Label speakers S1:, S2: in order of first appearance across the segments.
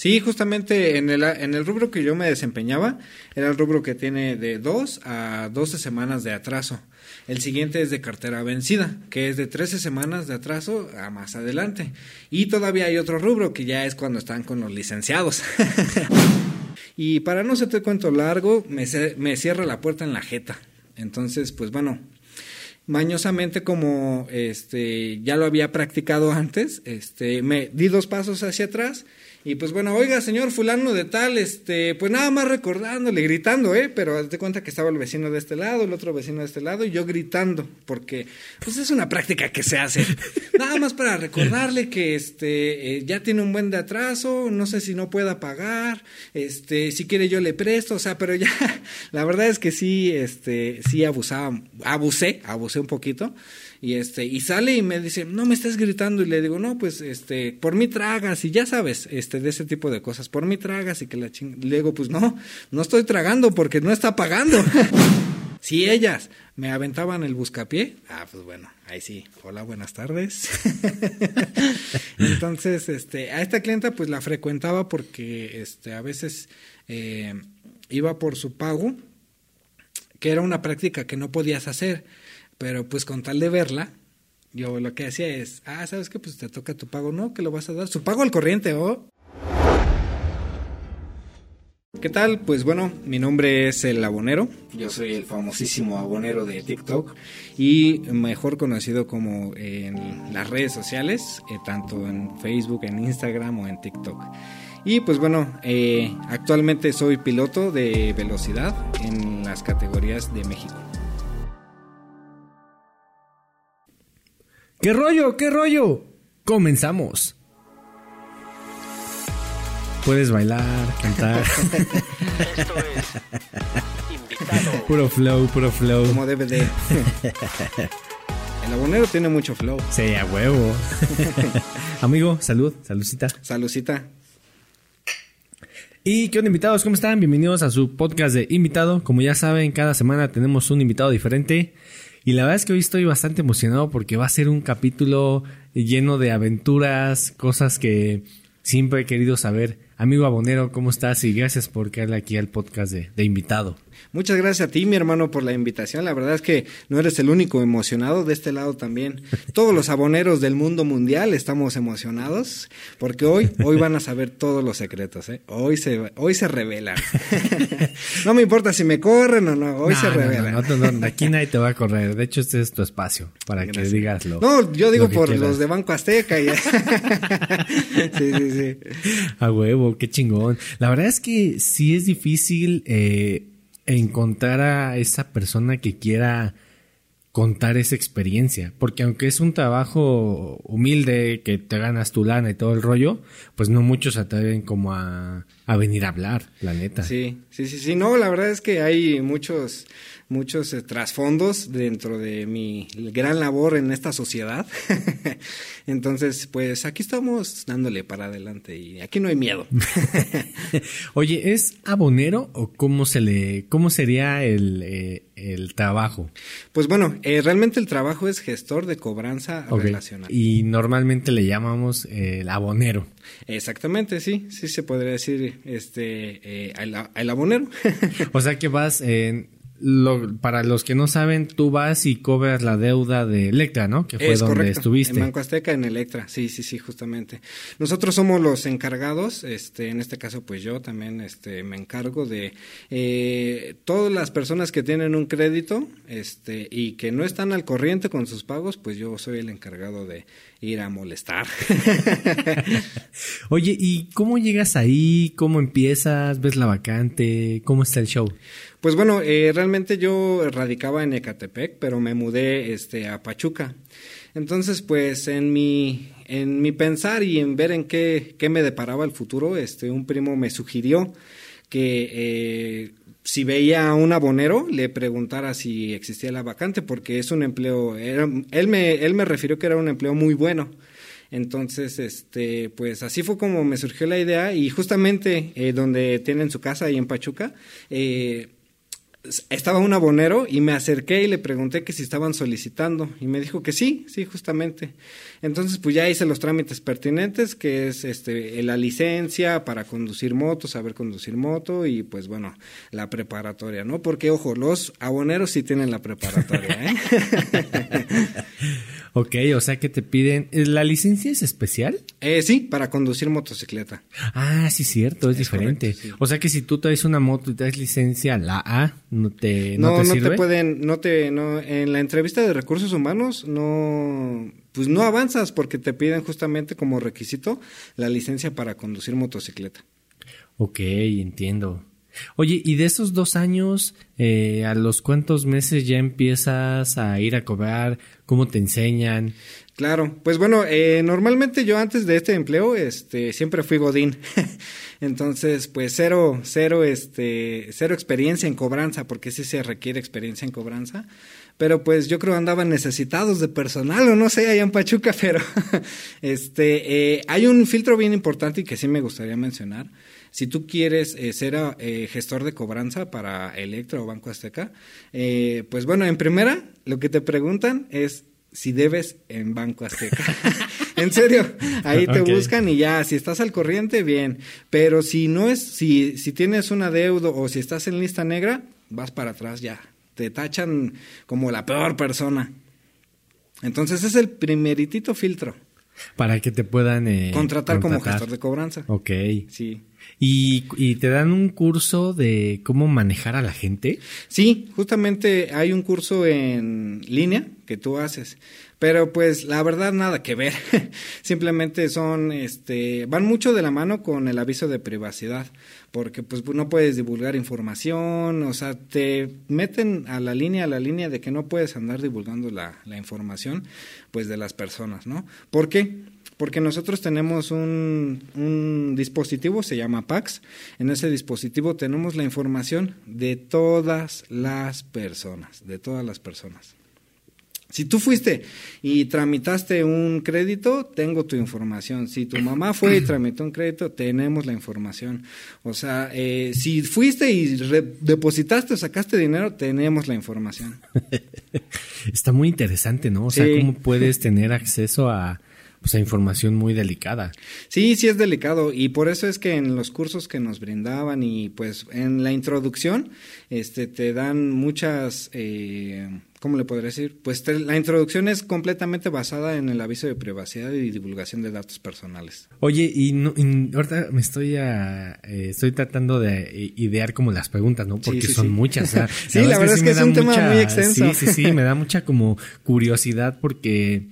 S1: Sí, justamente en el, en el rubro que yo me desempeñaba, era el rubro que tiene de 2 a 12 semanas de atraso. El siguiente es de cartera vencida, que es de 13 semanas de atraso a más adelante. Y todavía hay otro rubro que ya es cuando están con los licenciados. y para no hacerte cuento largo, me, me cierra la puerta en la jeta. Entonces, pues bueno, mañosamente como este ya lo había practicado antes, este me di dos pasos hacia atrás y pues bueno, oiga, señor fulano de tal, este, pues nada más recordándole, gritando, ¿eh? Pero hazte cuenta que estaba el vecino de este lado, el otro vecino de este lado, y yo gritando, porque pues es una práctica que se hace. nada más para recordarle que este eh, ya tiene un buen de atraso, no sé si no pueda pagar, este, si quiere yo le presto, o sea, pero ya, la verdad es que sí, este, sí abusaba, abusé, abusé un poquito y este y sale y me dice no me estás gritando y le digo no pues este por mí tragas y ya sabes este de ese tipo de cosas por mí tragas y que la ching le digo pues no no estoy tragando porque no está pagando si ellas me aventaban el buscapié ah pues bueno ahí sí hola buenas tardes entonces este a esta clienta pues la frecuentaba porque este a veces eh, iba por su pago que era una práctica que no podías hacer pero pues con tal de verla, yo lo que hacía es, ah, ¿sabes qué? Pues te toca tu pago, ¿no? Que lo vas a dar. Su pago al corriente, ¿o? ¿Qué tal? Pues bueno, mi nombre es el abonero. Yo soy el famosísimo abonero de TikTok y mejor conocido como en las redes sociales, eh, tanto en Facebook, en Instagram o en TikTok. Y pues bueno, eh, actualmente soy piloto de velocidad en las categorías de México.
S2: ¿Qué rollo? ¿Qué rollo? Comenzamos. Puedes bailar, cantar. Esto es invitado. Puro flow, puro flow.
S1: Como debe de. El abonero tiene mucho flow.
S2: Sí, a huevo. Amigo, salud, saludcita.
S1: Saludcita.
S2: Y qué onda invitados, ¿cómo están? Bienvenidos a su podcast de invitado. Como ya saben, cada semana tenemos un invitado diferente. Y la verdad es que hoy estoy bastante emocionado porque va a ser un capítulo lleno de aventuras, cosas que siempre he querido saber. Amigo Abonero, ¿cómo estás? Y gracias por caerle aquí al podcast de, invitado.
S1: Muchas gracias a ti, mi hermano, por la invitación. La verdad es que no eres el único emocionado, de este lado también. Todos los aboneros del mundo mundial estamos emocionados porque hoy, hoy van a saber todos los secretos. ¿eh? Hoy, se, hoy se revelan. no me importa si me corren o no, hoy se revelan.
S2: No, aquí nadie te va a correr. De hecho, este es tu espacio para que digas lo
S1: No, yo digo por los de Banco Azteca. sí, sí, sí.
S2: A huevo qué chingón. La verdad es que sí es difícil eh, encontrar a esa persona que quiera contar esa experiencia, porque aunque es un trabajo humilde, que te ganas tu lana y todo el rollo, pues no muchos atreven como a, a venir a hablar, la neta.
S1: Sí, sí, sí, sí, no, la verdad es que hay muchos muchos eh, trasfondos dentro de mi gran labor en esta sociedad. Entonces, pues aquí estamos dándole para adelante y aquí no hay miedo.
S2: Oye, ¿es abonero o cómo se le, cómo sería el, eh, trabajo?
S1: Pues bueno, eh, realmente el trabajo es gestor de cobranza relacional.
S2: Y normalmente le llamamos el abonero.
S1: Exactamente, sí, sí se podría decir este el, abonero.
S2: o sea que vas en lo, para los que no saben, tú vas y cobras la deuda de Electra, ¿no? Que fue donde estuviste.
S1: En Banco Azteca, en Electra, sí, sí, sí, justamente. Nosotros somos los encargados, este, en este caso, pues yo también, este, me encargo de eh, todas las personas que tienen un crédito, este, y que no están al corriente con sus pagos, pues yo soy el encargado de ir a molestar.
S2: Oye, ¿y cómo llegas ahí? ¿Cómo empiezas? ¿Ves la vacante? ¿Cómo está el show?
S1: Pues bueno, eh, realmente yo radicaba en Ecatepec, pero me mudé este, a Pachuca. Entonces, pues en mi, en mi pensar y en ver en qué, qué me deparaba el futuro, este, un primo me sugirió que eh, si veía a un abonero, le preguntara si existía la vacante, porque es un empleo, él, me, él me refirió que era un empleo muy bueno. Entonces, este, pues así fue como me surgió la idea y justamente eh, donde tienen su casa ahí en Pachuca, eh, estaba un abonero y me acerqué y le pregunté que si estaban solicitando y me dijo que sí, sí, justamente. Entonces, pues ya hice los trámites pertinentes, que es este la licencia para conducir moto, saber conducir moto y pues bueno, la preparatoria, ¿no? Porque ojo, los aboneros sí tienen la preparatoria, ¿eh?
S2: Ok, o sea que te piden. ¿La licencia es especial?
S1: Eh, sí, para conducir motocicleta.
S2: Ah, sí, cierto, es, diferente. O sea que si tú traes una moto y traes licencia, la A, no te,
S1: no,
S2: no te
S1: no te pueden, no te, no, en la entrevista de recursos humanos no, pues no avanzas porque te piden justamente como requisito la licencia para conducir motocicleta.
S2: Ok, entiendo. Oye, y de esos dos años, eh, ¿a los cuántos meses ya empiezas a ir a cobrar? ¿Cómo te enseñan?
S1: Claro, pues bueno, eh, normalmente yo antes de este empleo, este, siempre fui godín, entonces, pues cero, cero, este, cero experiencia en cobranza, porque sí se requiere experiencia en cobranza, pero pues yo creo andaban necesitados de personal o no sé allá en Pachuca, pero este, eh, hay un filtro bien importante y que sí me gustaría mencionar. Si tú quieres eh, ser eh, gestor de cobranza para Electra o Banco Azteca, eh, pues bueno, en primera, lo que te preguntan es si debes en Banco Azteca. en serio, ahí te buscan y ya, si estás al corriente, bien. Pero si no es, si, si tienes un adeudo o si estás en lista negra, vas para atrás ya. Te tachan como la peor persona. Entonces es el primeritito filtro.
S2: Para que te puedan
S1: contratar, como gestor de cobranza.
S2: Ok.
S1: Sí.
S2: ¿Y, ¿Y, te dan un curso de cómo manejar a la gente?
S1: Sí, justamente hay un curso en línea que tú haces. Pero pues la verdad nada que ver. Simplemente son, este, van mucho de la mano con el aviso de privacidad, porque pues no puedes divulgar información, o sea, te meten a la línea, a la línea de que no puedes andar divulgando la, la información, pues de las personas, ¿no? ¿Por qué? Porque nosotros tenemos un, un, dispositivo, se llama PAX. En ese dispositivo tenemos la información de todas las personas, de todas las personas. Si tú fuiste y tramitaste un crédito, tengo tu información. Si tu mamá fue y tramitó un crédito, tenemos la información. O sea, eh, si fuiste y depositaste o sacaste dinero, tenemos la información.
S2: Está muy interesante, ¿no? O sea, cómo puedes tener acceso a, pues, información muy delicada.
S1: Sí, sí es delicado y por eso es que en los cursos que nos brindaban y pues en la introducción este, te dan muchas... Eh, ¿Cómo le podría decir? Pues la introducción es completamente basada en el aviso de privacidad y divulgación de datos personales.
S2: Oye, y, no, ahorita me estoy a, eh, estoy tratando de idear como las preguntas, ¿no? Porque son muchas.
S1: sí, la verdad es que, es, un tema muy extenso.
S2: Sí, sí, sí, me da mucha como curiosidad porque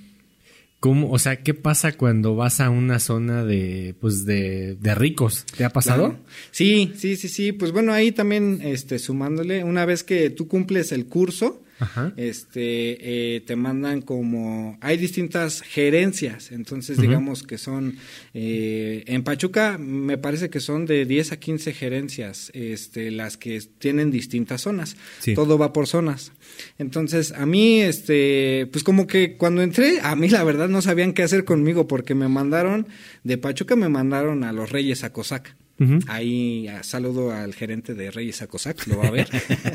S2: ¿Cómo, o sea, qué pasa cuando vas a una zona de, pues, de, de ricos? ¿Te ha pasado?
S1: Sí, sí, sí, sí. Pues bueno, ahí también, este, sumándole, una vez que tú cumples el curso, este eh, te mandan como hay distintas gerencias entonces digamos que son eh, en Pachuca me parece que son de 10 a 15 gerencias este las que tienen distintas zonas. Todo va por zonas. Entonces a mí este pues como que cuando entré a mí la verdad no sabían qué hacer conmigo porque me mandaron de Pachuca me mandaron a los Reyes a Ahí saludo al gerente de Reyes Acosac, lo va a ver,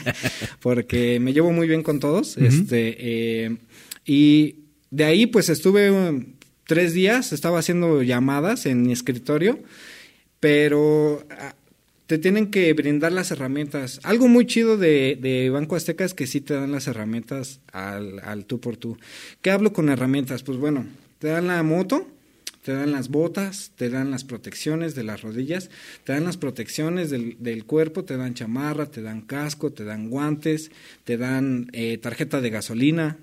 S1: porque me llevo muy bien con todos. este eh, Y de ahí pues estuve um, tres días, estaba haciendo llamadas en mi escritorio, pero ah, te tienen que brindar las herramientas. Algo muy chido de, de, Banco Azteca es que sí te dan las herramientas al, al tú por tú. ¿Qué hablo con herramientas? Pues bueno, te dan la moto, te dan las botas, te dan las protecciones de las rodillas, te dan las protecciones del, del cuerpo, te dan chamarra, te dan casco, te dan guantes, te dan eh, tarjeta de gasolina.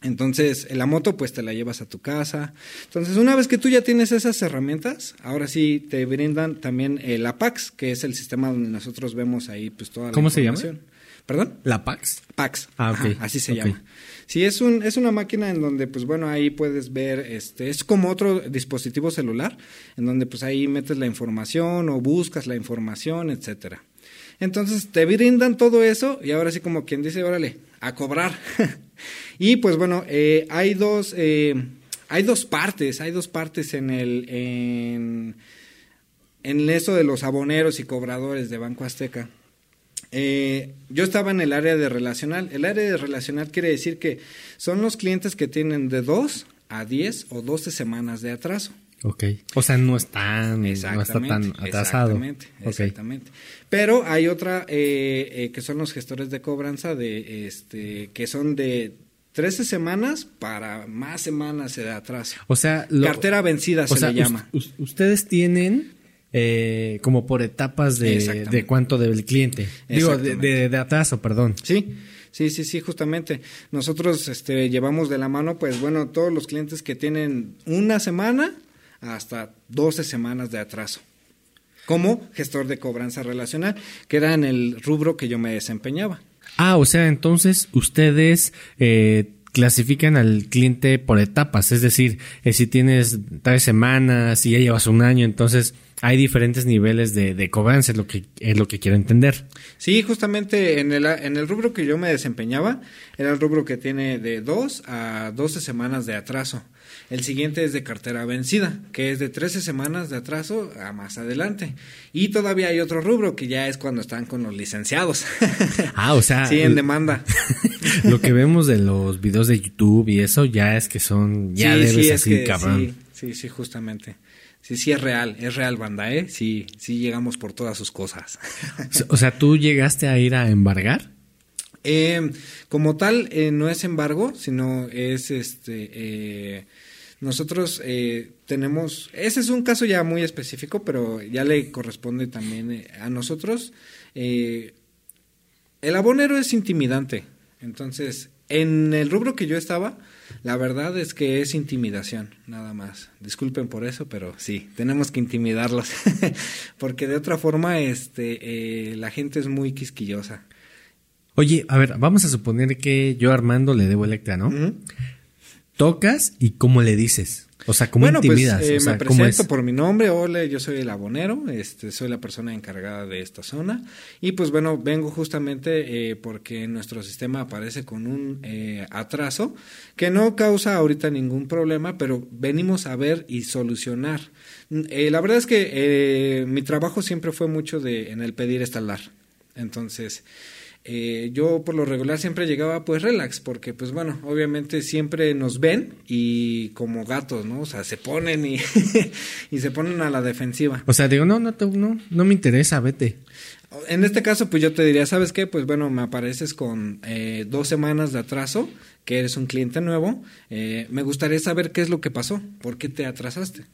S1: Entonces, la moto pues te la llevas a tu casa. Entonces, una vez que tú ya tienes esas herramientas, ahora sí te brindan también el APAX, que es el sistema donde nosotros vemos ahí pues toda la
S2: ¿Cómo se llama?
S1: ¿Perdón?
S2: ¿La PAX?
S1: PAX.
S2: Ah, ok.
S1: así se llama. Sí, es, un, es una máquina en donde, pues bueno, ahí puedes ver, este, es como otro dispositivo celular, en donde pues ahí metes la información o buscas la información, etcétera. Entonces te brindan todo eso y ahora sí como quien dice, órale, a cobrar. y pues bueno, eh, hay dos, eh, hay dos partes, hay dos partes en el, en, en eso de los aboneros y cobradores de Banco Azteca. Eh, yo estaba en el área de relacional. El área de relacional quiere decir que son los clientes que tienen de 2 a 10 o 12 semanas de atraso.
S2: Ok. O sea, no, están, no está tan atrasado.
S1: Exactamente, exactamente. Pero hay otra eh, eh, que son los gestores de cobranza de este que son de 13 semanas para más semanas de atraso.
S2: O sea,
S1: cartera vencida se le llama.
S2: ustedes tienen eh, como por etapas de, de, cuánto debe el cliente. Digo, de, de, atraso, perdón.
S1: Sí. Sí, sí, sí, justamente. Nosotros este, llevamos de la mano, pues bueno, todos los clientes que tienen una semana hasta 12 semanas de atraso. Como gestor de cobranza relacional, que era en el rubro que yo me desempeñaba.
S2: Ah, o sea, entonces ustedes eh, clasifican al cliente por etapas, es decir, eh, si tienes tres semanas y ya llevas un año, entonces hay diferentes niveles de, de, cobranza, es lo, que, es lo que quiero entender.
S1: Sí, justamente en el, en el rubro que yo me desempeñaba, era el rubro que tiene de 2 a 12 semanas de atraso. El siguiente es de cartera vencida, que es de 13 semanas de atraso a más adelante. Y todavía hay otro rubro que ya es cuando están con los licenciados.
S2: Ah, o sea.
S1: sí, en demanda.
S2: Lo que vemos de los videos de YouTube y eso ya es que son, ya debes así, cabrón.
S1: Sí, sí, justamente. Sí, sí es real, es real banda, ¿eh? Sí, sí llegamos por todas sus cosas.
S2: o sea, ¿tú llegaste a ir a embargar?
S1: Eh, como tal, eh, no es embargo, sino es este... Eh, nosotros eh, tenemos, ese es un caso ya muy específico, pero ya le corresponde también eh, a nosotros. Eh, el abonero es intimidante, entonces en el rubro que yo estaba, la verdad es que es intimidación, nada más. Disculpen por eso, pero sí, tenemos que intimidarlos, porque de otra forma, este, la gente es muy quisquillosa.
S2: Oye, a ver, vamos a suponer que yo Armando le debo Electra, ¿no? Tocas y cómo le dices. O sea, ¿cómo
S1: bueno,
S2: pues, intimidas?
S1: Pues, me presento por mi nombre, hola, yo soy el abonero, este, soy la persona encargada de esta zona y pues bueno, vengo justamente eh, porque nuestro sistema aparece con un eh, atraso que no causa ahorita ningún problema, pero venimos a ver y solucionar. la verdad es que mi trabajo siempre fue mucho de en el pedir estalar. Entonces, eh, yo por lo regular siempre llegaba pues relax, porque pues bueno, obviamente siempre nos ven y como gatos, ¿no? O sea, se ponen y, y se ponen a la defensiva.
S2: O sea, digo, no, no, no, no me interesa, vete.
S1: En este caso, pues yo te diría, ¿sabes qué? Pues bueno, me apareces con eh, dos semanas de atraso, que eres un cliente nuevo. Eh, me gustaría saber qué es lo que pasó, por qué te atrasaste.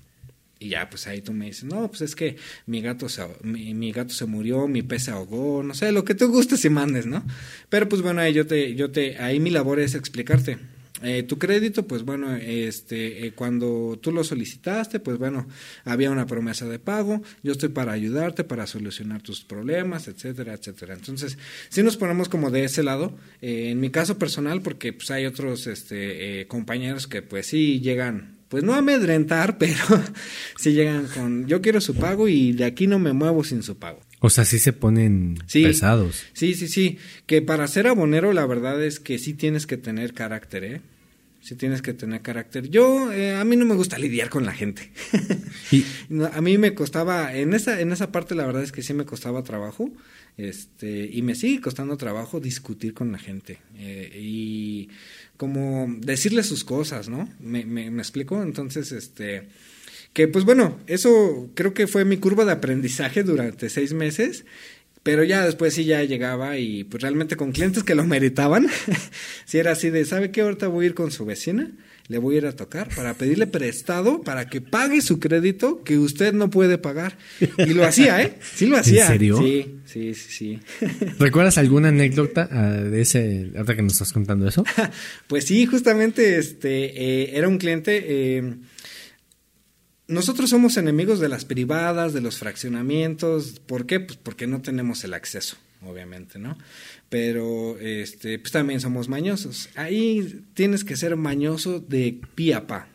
S1: Y ya, pues ahí tú me dices, no, pues es que mi gato se, mi, gato se murió, mi pez se ahogó, no sé, lo que tú gustes y mandes, ¿no? Pero pues bueno, ahí yo te, yo te, ahí mi labor es explicarte. Eh, tu crédito, pues bueno, este, eh, cuando tú lo solicitaste, pues bueno, había una promesa de pago, yo estoy para ayudarte, para solucionar tus problemas, etcétera, etcétera. Entonces, si nos ponemos como de ese lado, eh, en mi caso personal, porque pues hay otros este, compañeros que pues sí llegan pues no amedrentar, pero si llegan con, yo quiero su pago y de aquí no me muevo sin su pago.
S2: O sea, sí se ponen pesados.
S1: Sí, sí, sí. Que para ser abonero la verdad es que sí tienes que tener carácter, ¿eh? Sí tienes que tener carácter. Yo, eh, a mí no me gusta lidiar con la gente. ¿Y? a mí me costaba, en esa, en esa parte la verdad es que sí me costaba trabajo. Este, y me sigue costando trabajo discutir con la gente. Eh, y como decirle sus cosas, ¿no? Me, me, explico. Entonces, este, que pues bueno, eso creo que fue mi curva de aprendizaje durante seis meses. Pero ya después sí ya llegaba y pues realmente con clientes que lo meritaban, si era así de, ¿sabe qué? Ahorita voy a ir con su vecina le voy a ir a tocar para pedirle prestado para que pague su crédito que usted no puede pagar. Y lo hacía, ¿eh? Sí lo hacía.
S2: ¿En serio?
S1: Sí, sí, sí, sí.
S2: ¿Recuerdas alguna anécdota ah, de ese, ahora que nos estás contando eso?
S1: pues sí, justamente este, eh, era un cliente... Eh, nosotros somos enemigos de las privadas, de los fraccionamientos. ¿Por qué? Pues porque no tenemos el acceso, obviamente, ¿no? Pero este, pues también somos mañosos. Ahí tienes que ser mañoso de pie a pa.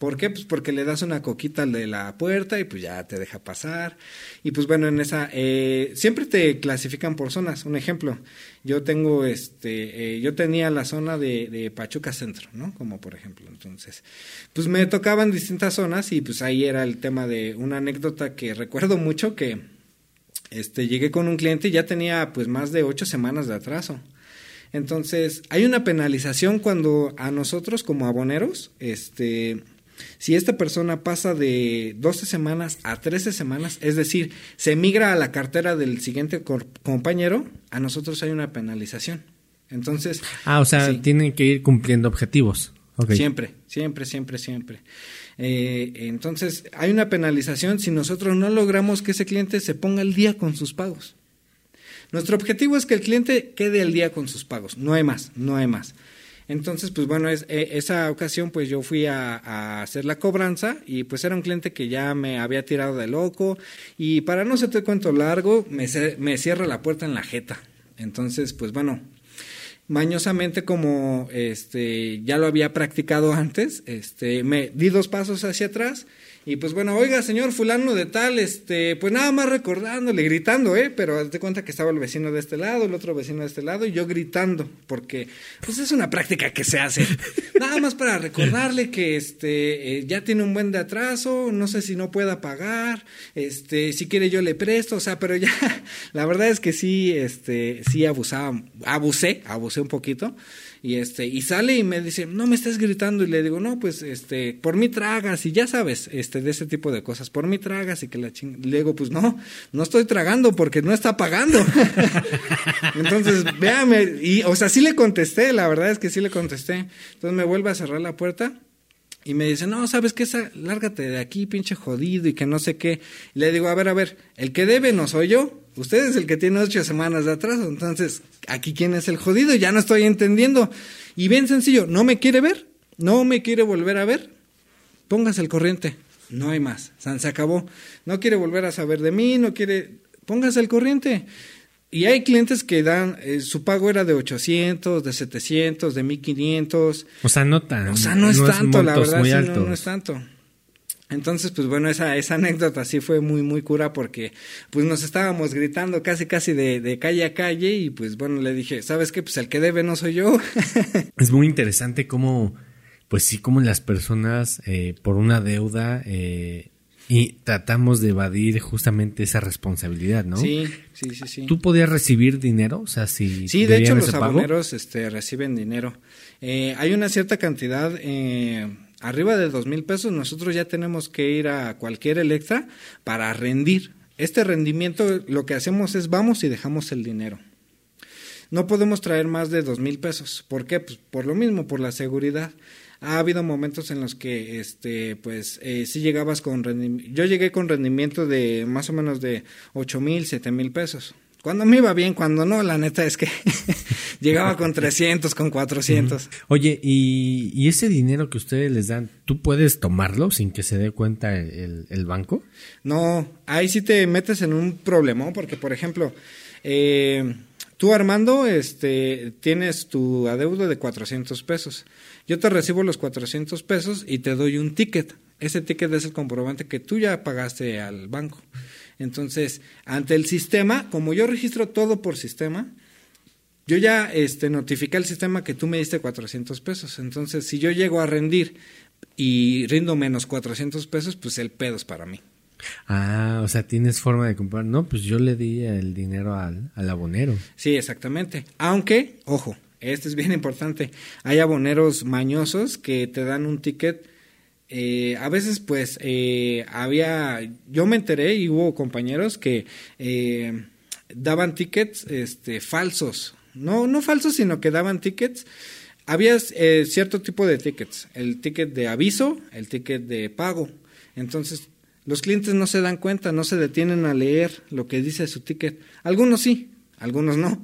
S1: ¿Por qué? Pues porque le das una coquita al de la puerta y pues ya te deja pasar. Y pues bueno, en esa, eh, siempre te clasifican por zonas. Un ejemplo, yo tengo este, eh, yo tenía la zona de, de, Pachuca Centro, ¿no? Como por ejemplo. Entonces, pues me tocaban distintas zonas y pues ahí era el tema de una anécdota que recuerdo mucho que este, llegué con un cliente y ya tenía pues más de ocho semanas de atraso. Entonces, hay una penalización cuando a nosotros como aboneros, este, si esta persona pasa de 12 semanas a 13 semanas, es decir, se migra a la cartera del siguiente compañero, a nosotros hay una penalización. Entonces.
S2: Ah, o sea, tienen que ir cumpliendo objetivos.
S1: Siempre, siempre, siempre, siempre. Eh, entonces, hay una penalización si nosotros no logramos que ese cliente se ponga al día con sus pagos. Nuestro objetivo es que el cliente quede al día con sus pagos, no hay más, no hay más. Entonces, pues bueno, es, eh, esa ocasión pues yo fui a, hacer la cobranza y pues era un cliente que ya me había tirado de loco y para no hacerte cuento largo, me, me cierra la puerta en la jeta. Entonces, pues bueno, mañosamente como este ya lo había practicado antes, este me di dos pasos hacia atrás y pues bueno, oiga, señor fulano de tal, este, pues nada más recordándole, gritando, ¿eh? Pero hazte cuenta que estaba el vecino de este lado, el otro vecino de este lado, y yo gritando, porque pues es una práctica que se hace. nada más para recordarle que este eh, ya tiene un buen de atraso, no sé si no pueda pagar, este, si quiere yo le presto, o sea, pero ya, la verdad es que sí, este, sí abusaba, abusé, abusé un poquito y este y sale y me dice no me estás gritando y le digo no pues este por mí tragas y ya sabes este de ese tipo de cosas por mí tragas y que la ching le digo pues no no estoy tragando porque no está pagando entonces véame y o sea sí le contesté la verdad es que sí le contesté entonces me vuelve a cerrar la puerta y me dice, no, ¿sabes qué? Lárgate de aquí, pinche jodido, y que no sé qué. Y le digo, a ver, a ver, el que debe no soy yo. Usted es el que tiene ocho semanas de atraso. Entonces, aquí quién es el jodido, ya no estoy entendiendo. Y bien sencillo, ¿no me quiere ver? ¿No me quiere volver a ver? Póngase el corriente. No hay más. Se acabó. No quiere volver a saber de mí, no quiere. Póngase el corriente. Y hay clientes que dan, eh, su pago era de 800, de 700, de 1500.
S2: O sea, no tan.
S1: O sea, no es tanto, la verdad, no, no, es tanto. Entonces, pues bueno, esa, esa anécdota sí fue muy, muy cura porque pues nos estábamos gritando casi, casi de, de calle a calle y pues bueno, le dije, ¿sabes qué? Pues el que debe no soy yo.
S2: es muy interesante cómo, pues sí, cómo las personas eh, por una deuda eh, y tratamos de evadir justamente esa responsabilidad, ¿no?
S1: Sí, sí, sí, sí.
S2: ¿Tú podías recibir dinero? O sea, si...
S1: Sí, de hecho los aboneros este, reciben dinero. Eh, hay una cierta cantidad... Eh, arriba de dos mil pesos, nosotros ya tenemos que ir a cualquier Electra para rendir. Este rendimiento lo que hacemos es vamos y dejamos el dinero. No podemos traer más de dos mil pesos. ¿Por qué? Pues por lo mismo, por la seguridad. Ha habido momentos en los que, este, pues, eh, sí llegabas con rendimiento. Yo llegué con rendimiento de más o menos de ocho mil, siete mil pesos. Cuando me iba bien, cuando no, la neta es que llegaba con 300, con 400.
S2: Oye, ¿y, ese dinero que ustedes les dan, tú puedes tomarlo sin que se dé cuenta el, banco?
S1: No, ahí sí te metes en un problema, porque por ejemplo, eh, tú Armando, este, tienes tu adeudo de 400 pesos. Yo te recibo los 400 pesos y te doy un ticket. Ese ticket es el comprobante que tú ya pagaste al banco. Entonces, ante el sistema, como yo registro todo por sistema, yo ya este, notifiqué al sistema que tú me diste 400 pesos. Entonces, si yo llego a rendir y rindo menos 400 pesos, pues el pedo es para mí.
S2: Ah, o sea, tienes forma de comprar. No, pues yo le di el dinero al, al abonero.
S1: Sí, exactamente. Aunque, ojo, esto es bien importante. Hay aboneros mañosos que te dan un ticket eh, a veces pues eh, había, yo me enteré y hubo compañeros que eh, daban tickets este, falsos, no, no falsos, sino que daban tickets. Había cierto tipo de tickets, el ticket de aviso, el ticket de pago. Entonces, los clientes no se dan cuenta, no se detienen a leer lo que dice su ticket. Algunos sí, algunos no.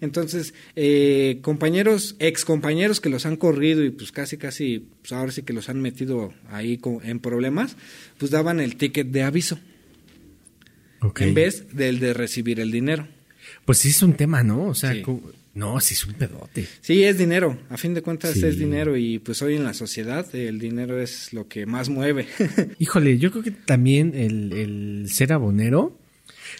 S1: Entonces, eh, compañeros, ex compañeros que los han corrido y pues casi, casi, pues ahora sí que los han metido ahí en problemas, pues daban el ticket de aviso. En vez del de recibir el dinero.
S2: Pues sí es un tema, ¿no? O sea, no, sí es un pedote.
S1: Sí, es dinero. A fin de cuentas es dinero y pues hoy en la sociedad el dinero es lo que más mueve.
S2: Híjole, yo creo que también el, el ser abonero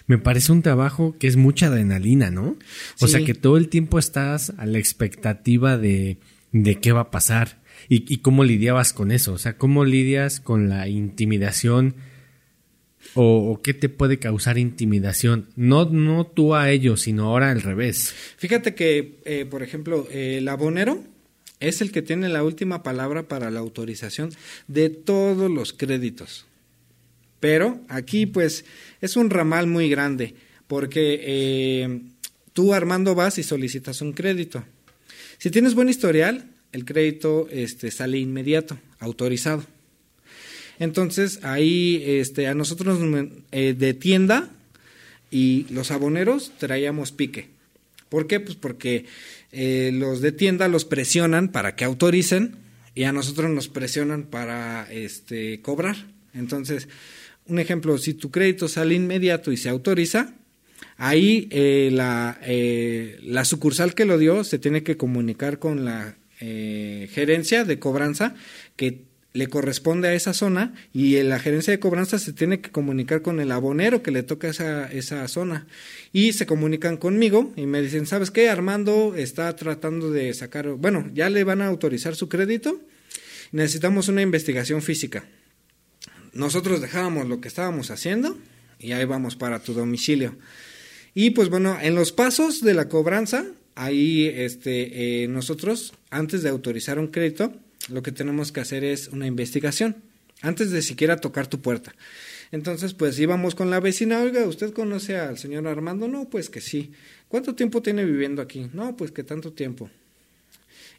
S2: me parece un trabajo que es mucha adrenalina, ¿no? O sea, que todo el tiempo estás a la expectativa de, de qué va a pasar y, cómo lidiabas con eso. O sea, cómo lidias con la intimidación o, qué te puede causar intimidación? No, no tú a ellos, sino ahora al revés.
S1: Fíjate que, eh, por ejemplo, el abonero es el que tiene la última palabra para la autorización de todos los créditos. Pero aquí pues es un ramal muy grande porque eh, tú Armando vas y solicitas un crédito. Si tienes buen historial, el crédito este, sale inmediato, autorizado. Entonces ahí este, a nosotros eh, de tienda y los aboneros traíamos pique. ¿Por qué? Pues porque eh, los de tienda los presionan para que autoricen y a nosotros nos presionan para este, cobrar. Entonces, un ejemplo, si tu crédito sale inmediato y se autoriza, ahí eh, la, la sucursal que lo dio se tiene que comunicar con la gerencia de cobranza que le corresponde a esa zona y la gerencia de cobranza se tiene que comunicar con el abonero que le toca esa, esa zona. Y se comunican conmigo y me dicen, ¿sabes qué? Armando está tratando de sacar, bueno, ya le van a autorizar su crédito, necesitamos una investigación física. Nosotros dejábamos lo que estábamos haciendo y ahí vamos para tu domicilio. Y pues bueno, en los pasos de la cobranza, ahí este, eh, nosotros, antes de autorizar un crédito, lo que tenemos que hacer es una investigación antes de siquiera tocar tu puerta. Entonces, pues íbamos con la vecina, oiga, ¿usted conoce al señor Armando? No, pues que sí. ¿Cuánto tiempo tiene viviendo aquí? No, pues que tanto tiempo.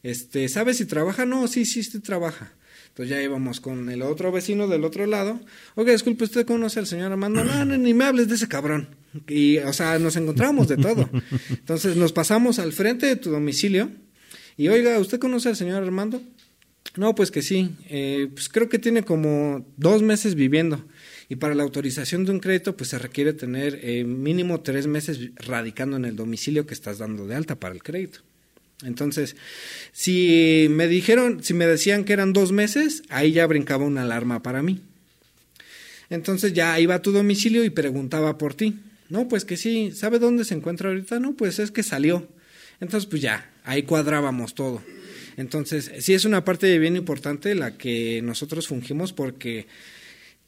S1: Este, ¿sabe si trabaja? No, sí, sí, sí trabaja. Entonces ya íbamos con el otro vecino del otro lado. Oiga, disculpe, ¿usted conoce al señor Armando? No, no, ni me hables de ese cabrón. Y, o sea, nos encontramos de todo. Entonces nos pasamos al frente de tu domicilio y, oiga, ¿usted conoce al señor Armando? No, pues que sí. Eh, pues creo que tiene como dos meses viviendo. Y para la autorización de un crédito, pues se requiere tener eh, mínimo tres meses radicando en el domicilio que estás dando de alta para el crédito. Entonces, si me dijeron, si me decían que eran dos meses, ahí ya brincaba una alarma para mí. Entonces ya iba a tu domicilio y preguntaba por ti. No, pues que sí, ¿sabe dónde se encuentra ahorita? No, pues es que salió. Entonces, pues ya, ahí cuadrábamos todo. Entonces, sí es una parte bien importante la que nosotros fungimos porque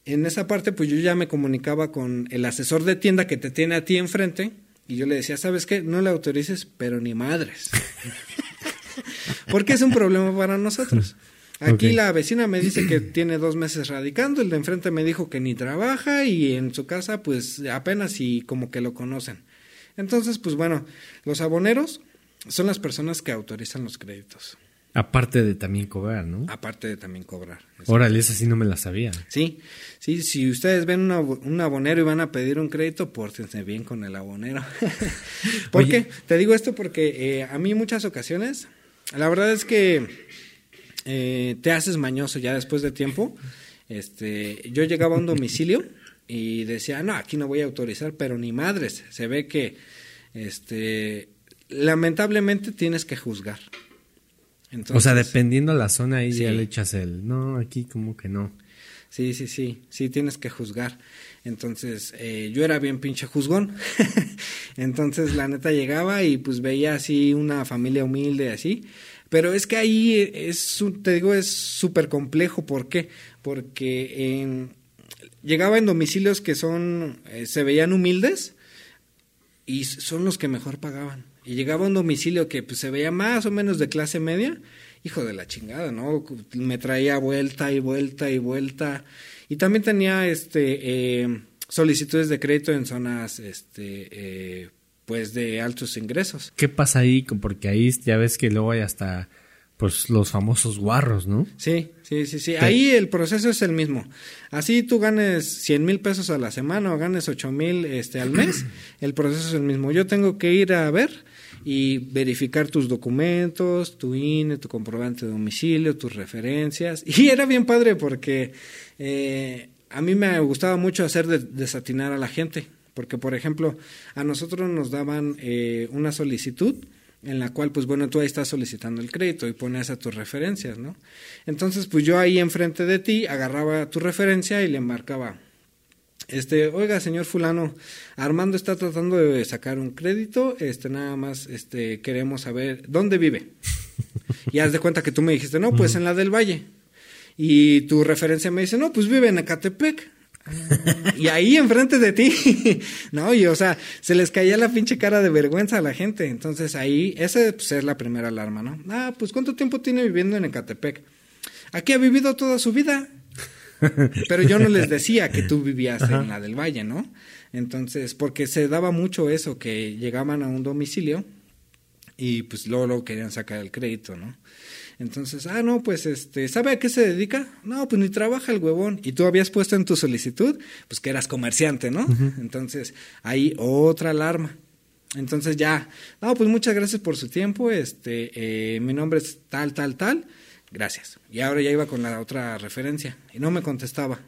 S1: en esa parte pues yo ya me comunicaba con el asesor de tienda que te tiene a ti enfrente y yo le decía, ¿sabes qué? No le autorices, pero ni madres. porque es un problema para nosotros. Aquí la vecina me dice que tiene dos meses radicando, el de enfrente me dijo que ni trabaja y en su casa pues apenas y como que lo conocen. Entonces, pues bueno, los aboneros son las personas que autorizan los créditos.
S2: Aparte de también cobrar, ¿no?
S1: Aparte de también cobrar.
S2: Órale, esa sí no me la sabía.
S1: Sí, sí, si ustedes ven un abonero y van a pedir un crédito, pórtense bien con el abonero. ¿Por qué? Te digo esto porque eh, a mí muchas ocasiones, la verdad es que eh, te haces mañoso ya después de tiempo. Este, yo llegaba a un domicilio y decía, no, aquí no voy a autorizar, pero ni madres. Se ve que, este, lamentablemente tienes que juzgar
S2: o sea, dependiendo la zona ahí ya le echas el, no, aquí como que no.
S1: Sí, sí, sí, sí, tienes que juzgar. Entonces, eh, yo era bien pinche juzgón. Entonces, la neta llegaba y pues veía así una familia humilde, así. Pero es que ahí es, te digo, es súper complejo. ¿Por qué? Porque en, llegaba en domicilios que son, eh, se veían humildes y son los que mejor pagaban y llegaba a un domicilio que pues, se veía más o menos de clase media, hijo de la chingada, ¿no? Me traía vuelta y vuelta y vuelta. Y también tenía este eh, solicitudes de crédito en zonas este eh, pues de altos ingresos.
S2: ¿Qué pasa ahí? Porque ahí ya ves que luego hay hasta pues los famosos guarros, ¿no?
S1: Sí, sí, sí, sí. Ahí el proceso es el mismo. Así tú ganes 100 mil pesos a la semana o ganes 8 mil este, al mes, el proceso es el mismo. Yo tengo que ir a ver y verificar tus documentos, tu INE, tu comprobante de domicilio, tus referencias. Y era bien padre porque eh, a mí me gustaba mucho hacer desatinar a la gente. Porque, por ejemplo, a nosotros nos daban eh, una solicitud en la cual, pues bueno, tú ahí estás solicitando el crédito y pones a tus referencias, ¿no? Entonces, pues yo ahí enfrente de ti agarraba tu referencia y le marcaba este, oiga, señor fulano, Armando está tratando de sacar un crédito, este, nada más, este, queremos saber dónde vive. Y haz de cuenta que tú me dijiste, no, pues en la del Valle. Y tu referencia me dice, no, pues vive en Ecatepec. y ahí enfrente de ti, ¿no? Y o sea, se les caía la pinche cara de vergüenza a la gente. Entonces ahí, esa pues, es la primera alarma, ¿no? Ah, pues ¿cuánto tiempo tiene viviendo en Ecatepec? Aquí ha vivido toda su vida. Pero yo no les decía que tú vivías en la del Valle, ¿no? Entonces, porque se daba mucho eso, que llegaban a un domicilio y pues luego, luego querían sacar el crédito, ¿no? Entonces, ah, no, pues, este, ¿sabe a qué se dedica? No, pues ni trabaja el huevón. Y tú habías puesto en tu solicitud, pues que eras comerciante, ¿no? Entonces, ahí otra alarma. Entonces ya, no, pues muchas gracias por su tiempo, este, eh, mi nombre es tal, tal, tal, gracias. Y ahora ya iba con la otra referencia y no me contestaba.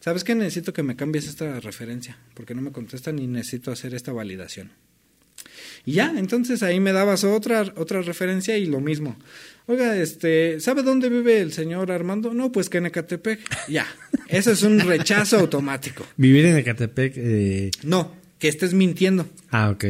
S1: ¿Sabes qué? Necesito que me cambies esta referencia, porque no me contestan y necesito hacer esta validación. Y ya, entonces ahí me dabas otra, otra referencia y lo mismo. Oiga, este, ¿sabe dónde vive el señor Armando? No, pues que en Ecatepec. Ya, eso es un rechazo automático.
S2: ¿Vivir en Ecatepec? Eh...
S1: No, que estés mintiendo.
S2: Ah, ok.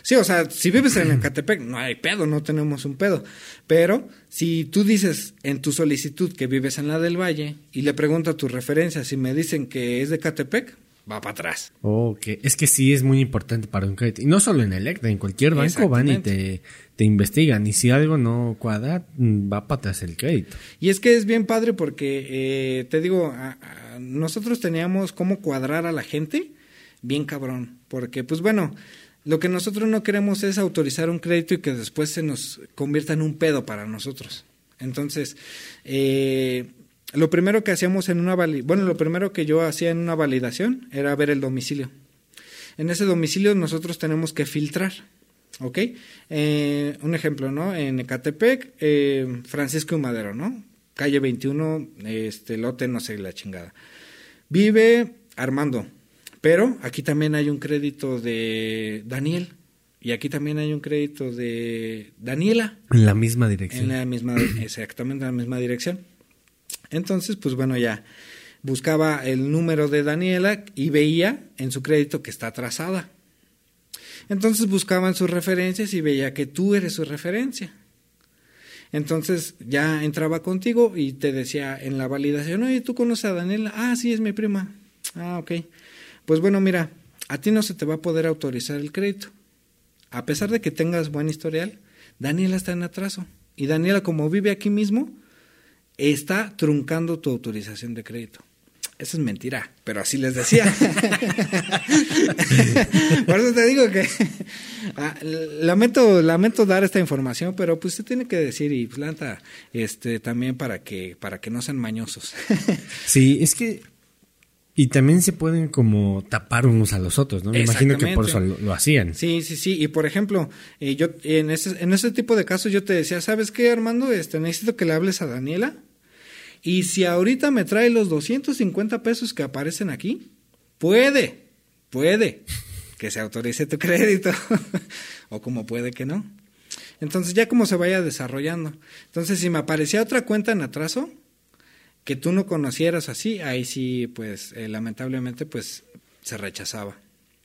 S1: Sí, o sea, si vives en Ecatepec, no hay pedo, no tenemos un pedo. Pero si tú dices en tu solicitud que vives en la del Valle y le pregunto tu referencia, si me dicen que es de Ecatepec, va para atrás.
S2: Ok, es que sí es muy importante para un crédito. Y no solo en Electra, en cualquier banco van y te, te investigan. Y si algo no cuadra, va para atrás el crédito.
S1: Y es que es bien padre porque, eh, te digo, nosotros teníamos cómo cuadrar a la gente bien cabrón. Porque, pues bueno, lo que nosotros no queremos es autorizar un crédito y que después se nos convierta en un pedo para nosotros. Entonces, eh, lo primero que hacíamos en una bueno, lo primero que yo hacía en una validación era ver el domicilio. En ese domicilio nosotros tenemos que filtrar, ¿ok? Eh, un ejemplo, ¿no? En Ecatepec, eh, Francisco y Madero, ¿no? Calle 21, este lote, no sé, la chingada. Vive Armando, pero aquí también hay un crédito de Daniel. Y aquí también hay un crédito de Daniela.
S2: En la misma dirección.
S1: En la misma, exactamente en la misma dirección. Entonces, pues bueno, ya buscaba el número de Daniela y veía en su crédito que está atrasada. Entonces buscaban sus referencias y veía que tú eres su referencia. Entonces ya entraba contigo y te decía en la validación, oye, ¿tú conoces a Daniela? Ah, sí, es mi prima. Ah, ok. Pues bueno, mira, a ti no se te va a poder autorizar el crédito. A pesar de que tengas buen historial, Daniela está en atraso. Y Daniela, como vive aquí mismo, está truncando tu autorización de crédito. Eso es mentira, pero así les decía. Por eso te digo que ah, lamento, lamento dar esta información, pero pues se tiene que decir y planta este también para que para que no sean mañosos.
S2: sí, es que y también se pueden como tapar unos a los otros, ¿no? Me imagino que por eso lo, hacían.
S1: Sí, sí, sí. Y por ejemplo, eh, yo en ese, en ese tipo de casos yo te decía, ¿sabes qué, Armando? Este, necesito que le hables a Daniela. Y si ahorita me trae los 250 pesos que aparecen aquí, puede, puede que se autorice tu crédito. o como puede que no. Entonces ya como se vaya desarrollando. Entonces si me aparecía otra cuenta en atraso, que tú no conocieras así, ahí sí, pues eh, lamentablemente, pues se rechazaba.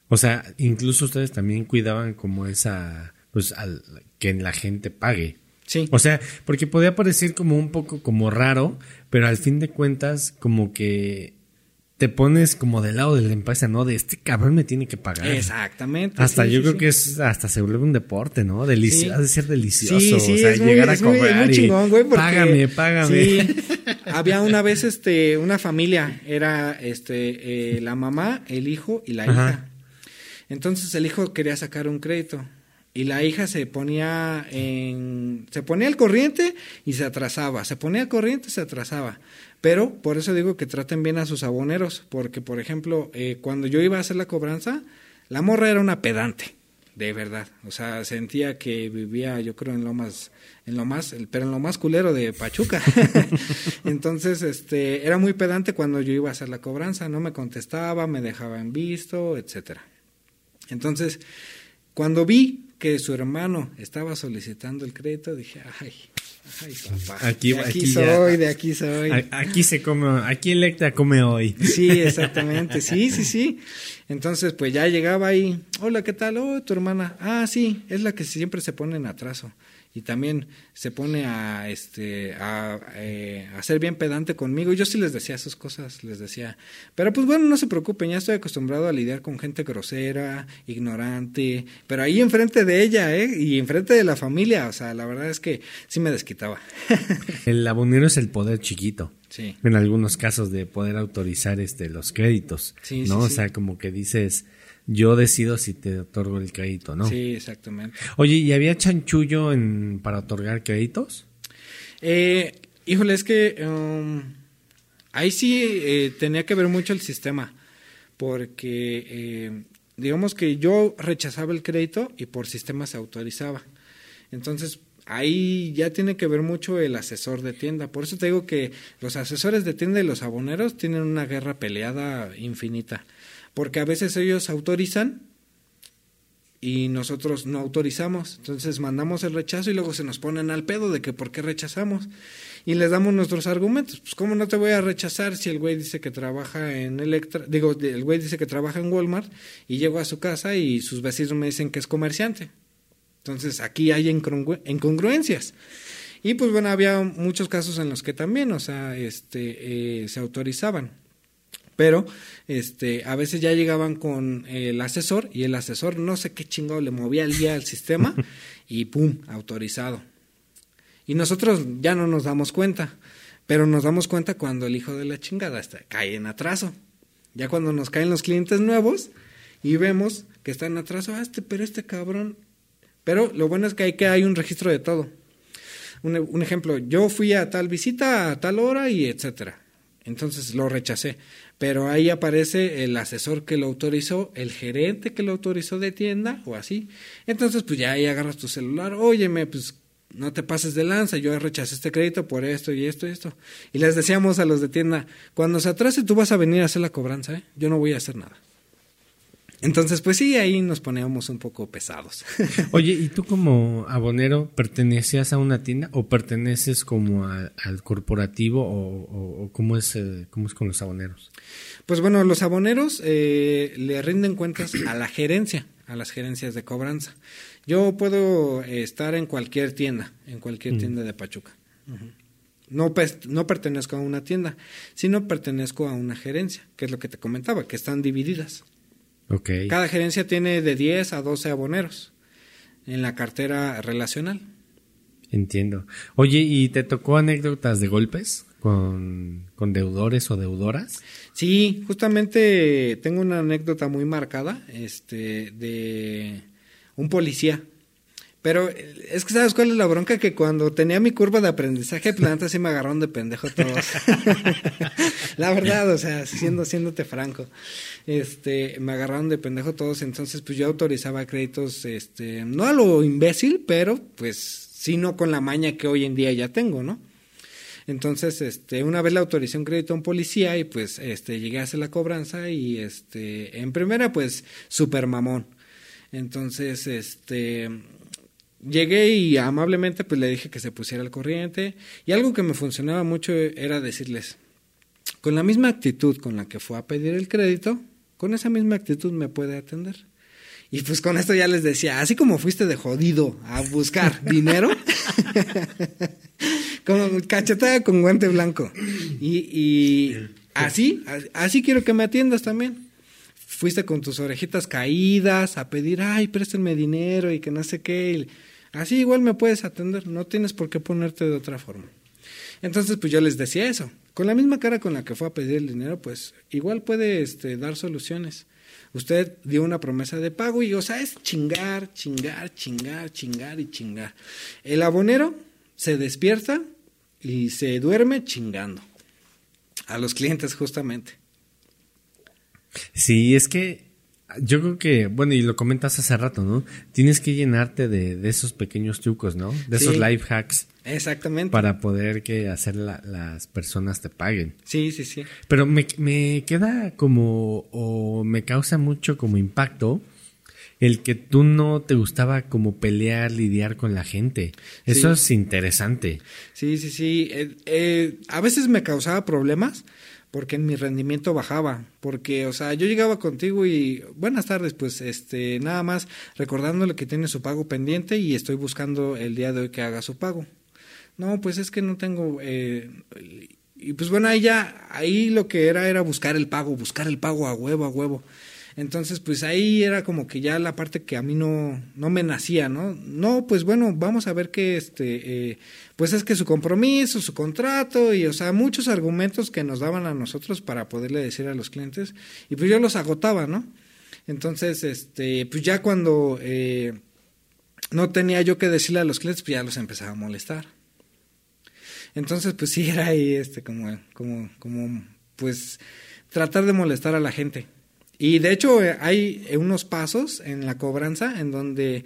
S2: O sea, incluso ustedes también cuidaban como esa, pues al, que la gente pague.
S1: Sí.
S2: O sea, porque podía parecer como un poco como raro, pero al fin de cuentas como que te pones como del lado de la empresa, ¿no? De este cabrón me tiene que pagar.
S1: Exactamente.
S2: Hasta yo creo que es, hasta se vuelve un deporte, ¿no? Delicioso, ha de ser delicioso. o sea, llegar a cobrar chingón, güey, págame, págame.
S1: Había una vez, este, una familia, era, este, eh, la mamá, el hijo y la hija. Entonces el hijo quería sacar un crédito y la hija se ponía en se ponía al corriente y se atrasaba, se ponía al corriente y se atrasaba. Pero por eso digo que traten bien a sus aboneros, porque por ejemplo, eh, cuando yo iba a hacer la cobranza, la morra era una pedante, de verdad. O sea, sentía que vivía, yo creo, en lo más, en lo más, pero en lo más culero de Pachuca. Entonces, este, era muy pedante cuando yo iba a hacer la cobranza, no me contestaba, me dejaba en visto, etcétera. Entonces, cuando vi que su hermano estaba solicitando el crédito, dije, ay, ay, papá. Aquí, de aquí, soy, de aquí soy.
S2: Aquí se come, aquí Electra come hoy.
S1: Sí, exactamente, sí, sí, sí. Entonces, pues ya llegaba ahí, hola, ¿qué tal? Oh, tu hermana. Ah, sí, es la que siempre se pone en atraso. Y también se pone a este a, eh, a, ser bien pedante conmigo. Yo sí les decía esas cosas, les decía, pero pues bueno, no se preocupen, ya estoy acostumbrado a lidiar con gente grosera, ignorante, pero ahí enfrente de ella, ¿eh? Y enfrente de la familia, o sea, la verdad es que sí me desquitaba.
S2: el abonero es el poder chiquito. Sí. En algunos casos de poder autorizar este los créditos, sí, ¿no? o sea, como que dices, yo decido si te otorgo el crédito, ¿no?
S1: Sí, exactamente.
S2: Oye, ¿y había chanchullo en, para otorgar créditos?
S1: Eh, híjole, es que um, ahí sí eh, tenía que ver mucho el sistema, porque eh, digamos que yo rechazaba el crédito y por sistema se autorizaba. Entonces, ahí ya tiene que ver mucho el asesor de tienda. Por eso te digo que los asesores de tienda y los aboneros tienen una guerra peleada infinita porque a veces ellos autorizan y nosotros no autorizamos. Entonces mandamos el rechazo y luego se nos ponen al pedo de que por qué rechazamos. Y les damos nuestros argumentos. Pues cómo no te voy a rechazar si el güey dice que trabaja en Electra, digo, el güey dice que trabaja en Walmart y llego a su casa y sus vecinos me dicen que es comerciante. Entonces aquí hay incongruencias. Y pues bueno, había muchos casos en los que también, o sea, este, eh, se autorizaban pero este a veces ya llegaban con el asesor y el asesor no sé qué chingado le movía el día al sistema y pum, autorizado. Y nosotros ya no nos damos cuenta, pero nos damos cuenta cuando el hijo de la chingada está, cae en atraso. Ya cuando nos caen los clientes nuevos y vemos que está en atraso, ah, este, pero este cabrón. Pero lo bueno es que hay que hay un registro de todo. Un, un ejemplo, yo fui a tal visita a tal hora y etcétera. Entonces lo rechacé pero ahí aparece el asesor que lo autorizó, el gerente que lo autorizó de tienda o así. Entonces, pues ya ahí agarras tu celular, óyeme, pues no te pases de lanza, yo rechacé este crédito por esto y esto y esto. Y les decíamos a los de tienda, cuando se atrase tú vas a venir a hacer la cobranza, ¿eh? yo no voy a hacer nada. Entonces, pues sí, ahí nos poníamos un poco pesados.
S2: Oye, ¿y tú como abonero pertenecías a una tienda o perteneces como al corporativo o, cómo, es, eh, cómo es con los aboneros?
S1: Pues bueno, los aboneros eh, le rinden cuentas a la gerencia, a las gerencias de cobranza. Yo puedo estar en cualquier tienda, en cualquier mm. tienda de Pachuca. No, no pertenezco a una tienda, sino pertenezco a una gerencia, que es lo que te comentaba, que están divididas. Cada gerencia tiene de 10 a 12 aboneros en la cartera relacional.
S2: Entiendo. Oye, ¿y te tocó anécdotas de golpes con, con deudores o deudoras?
S1: Sí, justamente tengo una anécdota muy marcada este, de un policía pero es que sabes cuál es la bronca que cuando tenía mi curva de aprendizaje planta sí me agarraron de pendejo todos. la verdad, o sea, siendo siéndote franco. Este, me agarraron de pendejo todos, entonces pues yo autorizaba créditos este no a lo imbécil, pero pues sino con la maña que hoy en día ya tengo, ¿no? Entonces, este, una vez le autoricé un crédito a un policía y pues este llegué a hacer la cobranza y este en primera pues super mamón. Entonces, este llegué y amablemente pues le dije que se pusiera al corriente y algo que me funcionaba mucho era decirles, con la misma actitud con la que fue a pedir el crédito, con esa misma actitud me puede atender. Y pues con esto ya les decía, así como fuiste de jodido a buscar dinero, como cachetada con guante blanco. Y, y así, así quiero que me atiendas también. Fuiste con tus orejitas caídas a pedir, ay, préstenme dinero y que no sé qué. Así igual me puedes atender, no tienes por qué ponerte de otra forma. Entonces, pues yo les decía eso. Con la misma cara con la que fue a pedir el dinero, pues igual puede este, dar soluciones. Usted dio una promesa de pago y, o sea, es chingar, chingar, chingar, chingar y chingar. El abonero se despierta y se duerme chingando. A los clientes, justamente.
S2: Sí, es que yo creo que, bueno, y lo comentas hace rato, ¿no? Tienes que llenarte de, esos pequeños trucos, ¿no? De esos life hacks.
S1: Exactamente.
S2: Para poder que hacer las personas te paguen.
S1: Sí, sí, sí.
S2: Pero me, me queda como, o me causa mucho como impacto el que tú no te gustaba como pelear, lidiar con la gente. Eso es interesante.
S1: Sí, sí, sí. Eh, eh, a veces me causaba problemas porque mi rendimiento bajaba, porque, o sea, yo llegaba contigo y buenas tardes, pues, este, nada más recordándole que tiene su pago pendiente y estoy buscando el día de hoy que haga su pago. No, pues es que no tengo, eh, y pues bueno, ahí ya, ahí lo que era era buscar el pago, buscar el pago a huevo, a huevo. Entonces, pues ahí era como que ya la parte que a mí no, no me nacía, ¿no? No, pues bueno, vamos a ver que este, eh, pues es que su compromiso, su contrato y, o sea, muchos argumentos que nos daban a nosotros para poderle decir a los clientes y pues yo los agotaba, ¿no? Entonces, este, pues ya cuando eh, no tenía yo que decirle a los clientes, pues ya los empezaba a molestar. Entonces, pues sí era ahí, este, como, como, como, pues tratar de molestar a la gente. Y de hecho eh, hay unos pasos en la cobranza en donde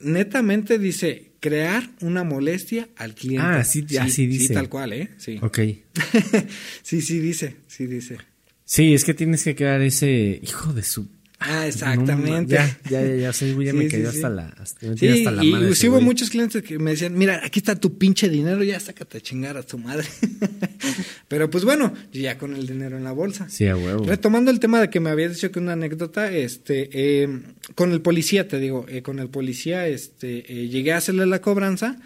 S1: netamente dice crear una molestia al cliente.
S2: Ah, sí, así dice.
S1: Sí, tal cual, ¿eh? Sí.
S2: Ok.
S1: sí, sí dice, sí dice.
S2: Sí, es que tienes que crear ese hijo de su
S1: Ah, exactamente.
S2: ya, ya, ya, ya, ya me quedé hasta la, hasta,
S1: hasta la y sí hubo muchos clientes que me decían, mira, aquí está tu pinche dinero, ya sácate a chingar a tu madre. Pero pues bueno, ya con el dinero en la bolsa.
S2: Sí, a huevo.
S1: Retomando el tema de que me habías dicho que una anécdota, este, eh, con el policía, te digo, eh, con el policía, este, eh, llegué a hacerle la cobranza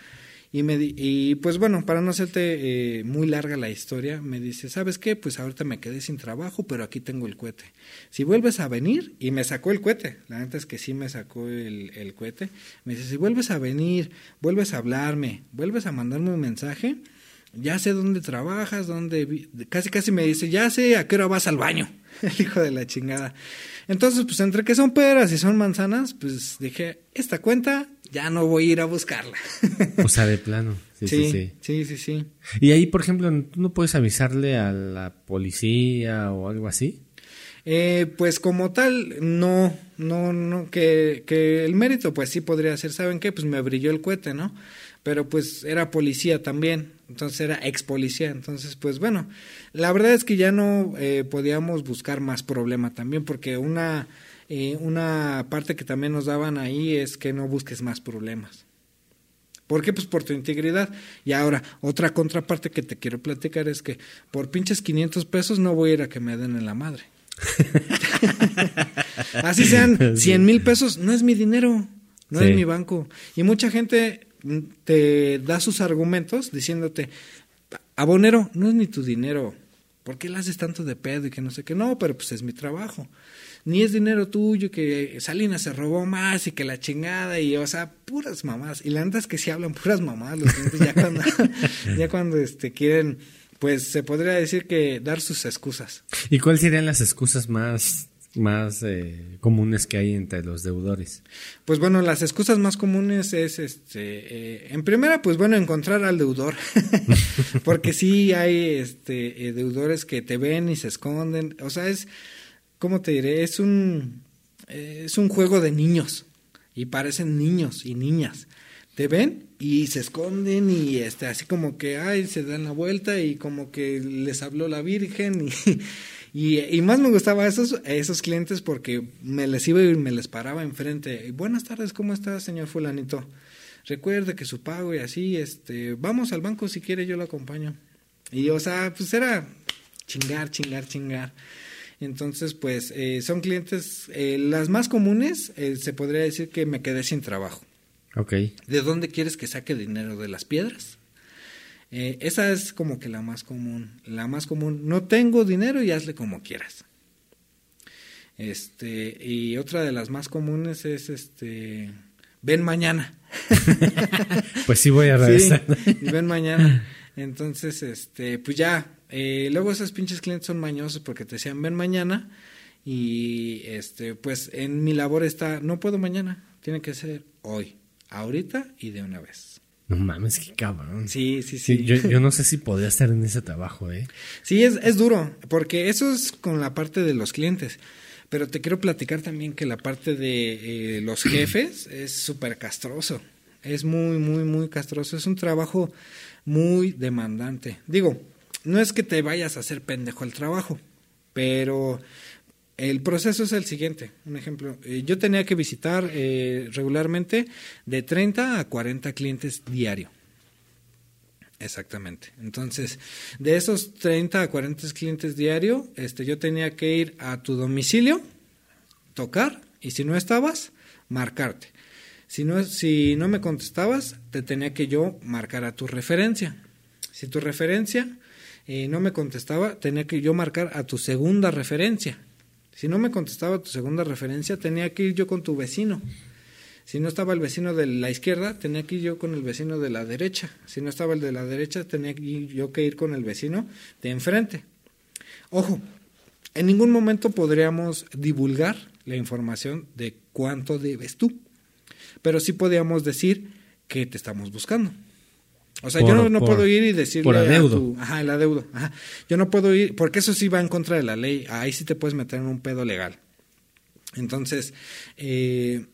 S1: y, me y pues bueno, para no hacerte eh, muy larga la historia, me dice, ¿sabes qué? Pues ahorita me quedé sin trabajo, pero aquí tengo el cohete. Si vuelves a venir, y me sacó el cohete, la neta es que sí me sacó el, el cohete, me dice, si vuelves a venir, vuelves a hablarme, vuelves a mandarme un mensaje, ya sé dónde trabajas, dónde... Casi, casi me dice, ya sé a qué hora vas al baño, el hijo de la chingada. Entonces, pues entre que son peras y son manzanas, pues dije, esta cuenta ya no voy a ir a buscarla.
S2: o sea, de plano. Sí
S1: sí, sí sí sí,
S2: Y ahí, por ejemplo, ¿tú no puedes avisarle a la policía o algo así?
S1: Eh, pues como tal, no, no, no, que, que el mérito pues sí podría ser, ¿saben qué? Pues me brilló el cohete, ¿no? Pero pues era policía también, entonces era ex policía, entonces pues bueno, la verdad es que ya no eh, podíamos buscar más problema también, porque una eh, una parte que también nos daban ahí es que no busques más problemas. ¿Por qué? Pues por tu integridad. Y ahora, otra contraparte que te quiero platicar es que por pinches 500 pesos no voy a ir a que me den en la madre. Así sean 100 mil pesos, no es mi dinero, no es mi banco. Y mucha gente te da sus argumentos diciéndote, abonero, no es ni tu dinero. ¿Por qué le haces tanto de pedo y que no sé qué? No, pero pues es mi trabajo ni es dinero tuyo, que Salinas se robó más y que la chingada, y o sea, puras mamás. Y la neta es que sí hablan puras mamás los clientes ya cuando, ya cuando este, quieren, pues se podría decir que dar sus excusas.
S2: ¿Y cuáles serían las excusas más más eh, comunes que hay entre los deudores?
S1: Pues bueno, las excusas más comunes es, este, eh, en primera, pues bueno, encontrar al deudor, porque sí hay, este, eh, deudores que te ven y se esconden, o sea, es, ¿cómo te diré? Es un, es un juego de niños y parecen niños y niñas. Te ven y se esconden y este, así como que, ay, se dan la vuelta y como que les habló la Virgen y, y, más me gustaba a esos, esos clientes porque me les iba y me les paraba enfrente. Buenas tardes, ¿cómo está, señor fulanito? Recuerde que su pago y así, este, vamos al banco si quiere, yo lo acompaño. Y, o sea, pues era chingar, chingar, chingar. Entonces, pues eh, son clientes, eh, las más comunes, eh, se podría decir que me quedé sin trabajo.
S2: Ok.
S1: ¿De dónde quieres que saque dinero? ¿De las piedras? esa es como que la más común. La más común, no tengo dinero y hazle como quieras. Este, y otra de las más comunes es este, ven mañana.
S2: pues sí voy a regresar.
S1: ven mañana. Entonces, este, pues ya, eh, luego esos pinches clientes son mañosos porque te decían ven mañana y este, pues en mi labor está, no puedo mañana, tiene que ser hoy, ahorita y de una vez.
S2: No mames, qué cabrón.
S1: Sí, sí, sí.
S2: yo, no sé si podría estar en ese trabajo, ¿eh?
S1: Sí, es, es duro, porque eso es con la parte de los clientes. Pero te quiero platicar también que la parte de eh, los jefes es súper castroso. Es muy, muy, muy castroso. Es un trabajo muy demandante. Digo, no es que te vayas a hacer pendejo al trabajo, pero el proceso es el siguiente. Un ejemplo, eh, yo tenía que visitar eh, regularmente de 30 a 40 clientes diario. Exactamente. Entonces, de esos 30 a 40 clientes diario, este, yo tenía que ir a tu domicilio, tocar, y si no estabas, marcarte. Si no, si no me contestabas, te tenía que yo marcar a tu referencia. Si tu referencia eh, no me contestaba, tenía que yo marcar a tu segunda referencia. Si no me contestaba tu segunda referencia, tenía que ir yo con tu vecino. Si no estaba el vecino de la izquierda, tenía que ir yo con el vecino de la derecha. Si no estaba el de la derecha, tenía yo que ir con el vecino de enfrente. Ojo, en ningún momento podríamos divulgar la información de cuánto debes tú, pero sí podíamos decir que te estamos buscando. O sea, yo no, puedo ir y decirle
S2: por adeudo.
S1: ajá, el adeudo. Ajá. Yo no puedo ir, porque eso sí va en contra de la ley. Ahí sí te puedes meter en un pedo legal. Entonces, eh,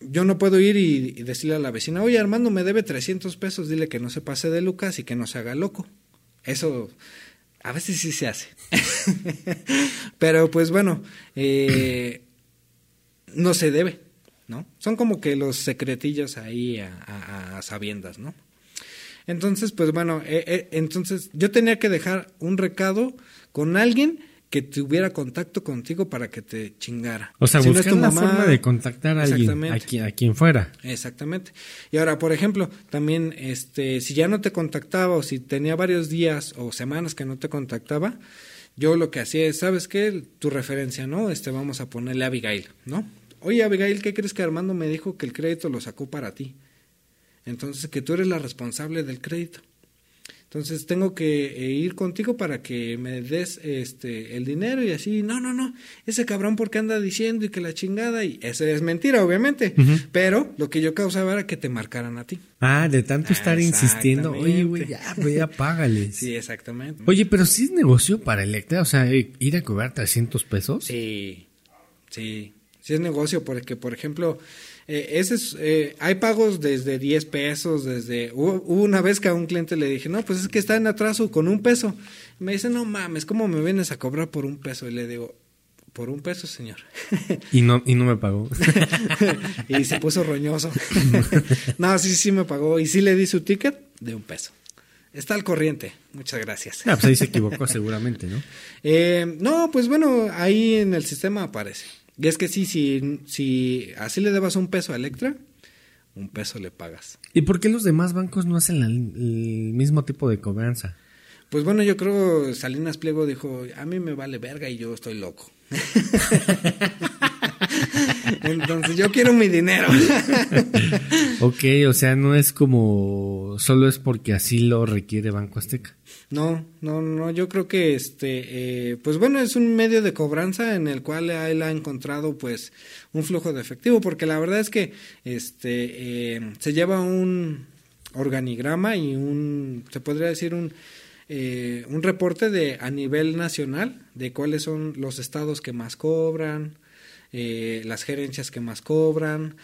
S1: yo no puedo ir y, decirle a la vecina, oye, Armando me debe 300 pesos, dile que no se pase de Lucas y que no se haga loco. Eso a veces sí se hace. Pero pues bueno, eh, no se debe, ¿no? Son como que los secretillos ahí a sabiendas, ¿no? Entonces, pues bueno, eh, eh, entonces yo tenía que dejar un recado con alguien que tuviera contacto contigo para que te chingara.
S2: O sea, buscar una forma de contactar a alguien, a quien, a quien fuera.
S1: Exactamente. Y ahora, por ejemplo, también, este, si ya no te contactaba o si tenía varios días o semanas que no te contactaba, yo lo que hacía es, ¿sabes qué? Tu referencia, ¿no? Este, vamos a ponerle a Abigail, ¿no? Oye, Abigail, ¿qué crees que Armando me dijo que el crédito lo sacó para ti? Entonces, que tú eres la responsable del crédito. Entonces tengo que eh, ir contigo para que me des este el dinero y así, no, no, no, ese cabrón porque anda diciendo y que la chingada y eso es mentira, obviamente, pero lo que yo causaba era que te marcaran a ti.
S2: Ah, de tanto estar insistiendo, oye, güey, ya, güey,
S1: sí, exactamente.
S2: Oye, pero si es negocio para Electra, o sea, ir a cobrar 300 pesos.
S1: Sí, sí, sí es negocio porque, por ejemplo, eh, ese es, eh, hay pagos desde 10 pesos, desde... Hubo, una vez que a un cliente le dije, no, pues es que está en atraso con un peso. me dice, no mames, ¿cómo me vienes a cobrar por un peso? Y le digo, por un peso, señor.
S2: y no, y no me pagó.
S1: y se puso roñoso. no, sí, sí me pagó. Y sí le di su ticket de un peso. Está al corriente. Muchas gracias.
S2: Ah, pues ahí se equivocó seguramente, ¿no?
S1: Eh, no, pues bueno, ahí en el sistema aparece. Y es que sí, si, si así le debas un peso a Electra, un peso le pagas.
S2: ¿Y por qué los demás bancos no hacen el mismo tipo de cobranza?
S1: Pues bueno, yo creo Salinas Pliego dijo, a mí me vale verga y yo estoy loco. Entonces yo quiero mi dinero.
S2: ok, o sea, no es como solo es porque así lo requiere Banco Azteca.
S1: No, no, no, yo creo que este, eh, pues bueno, es un medio de cobranza en el cual él ha encontrado pues un flujo de efectivo, porque la verdad es que este eh, se lleva un organigrama y un, se podría decir un eh, un reporte de a nivel nacional de cuáles son los estados que más cobran, eh, las gerencias que más cobran,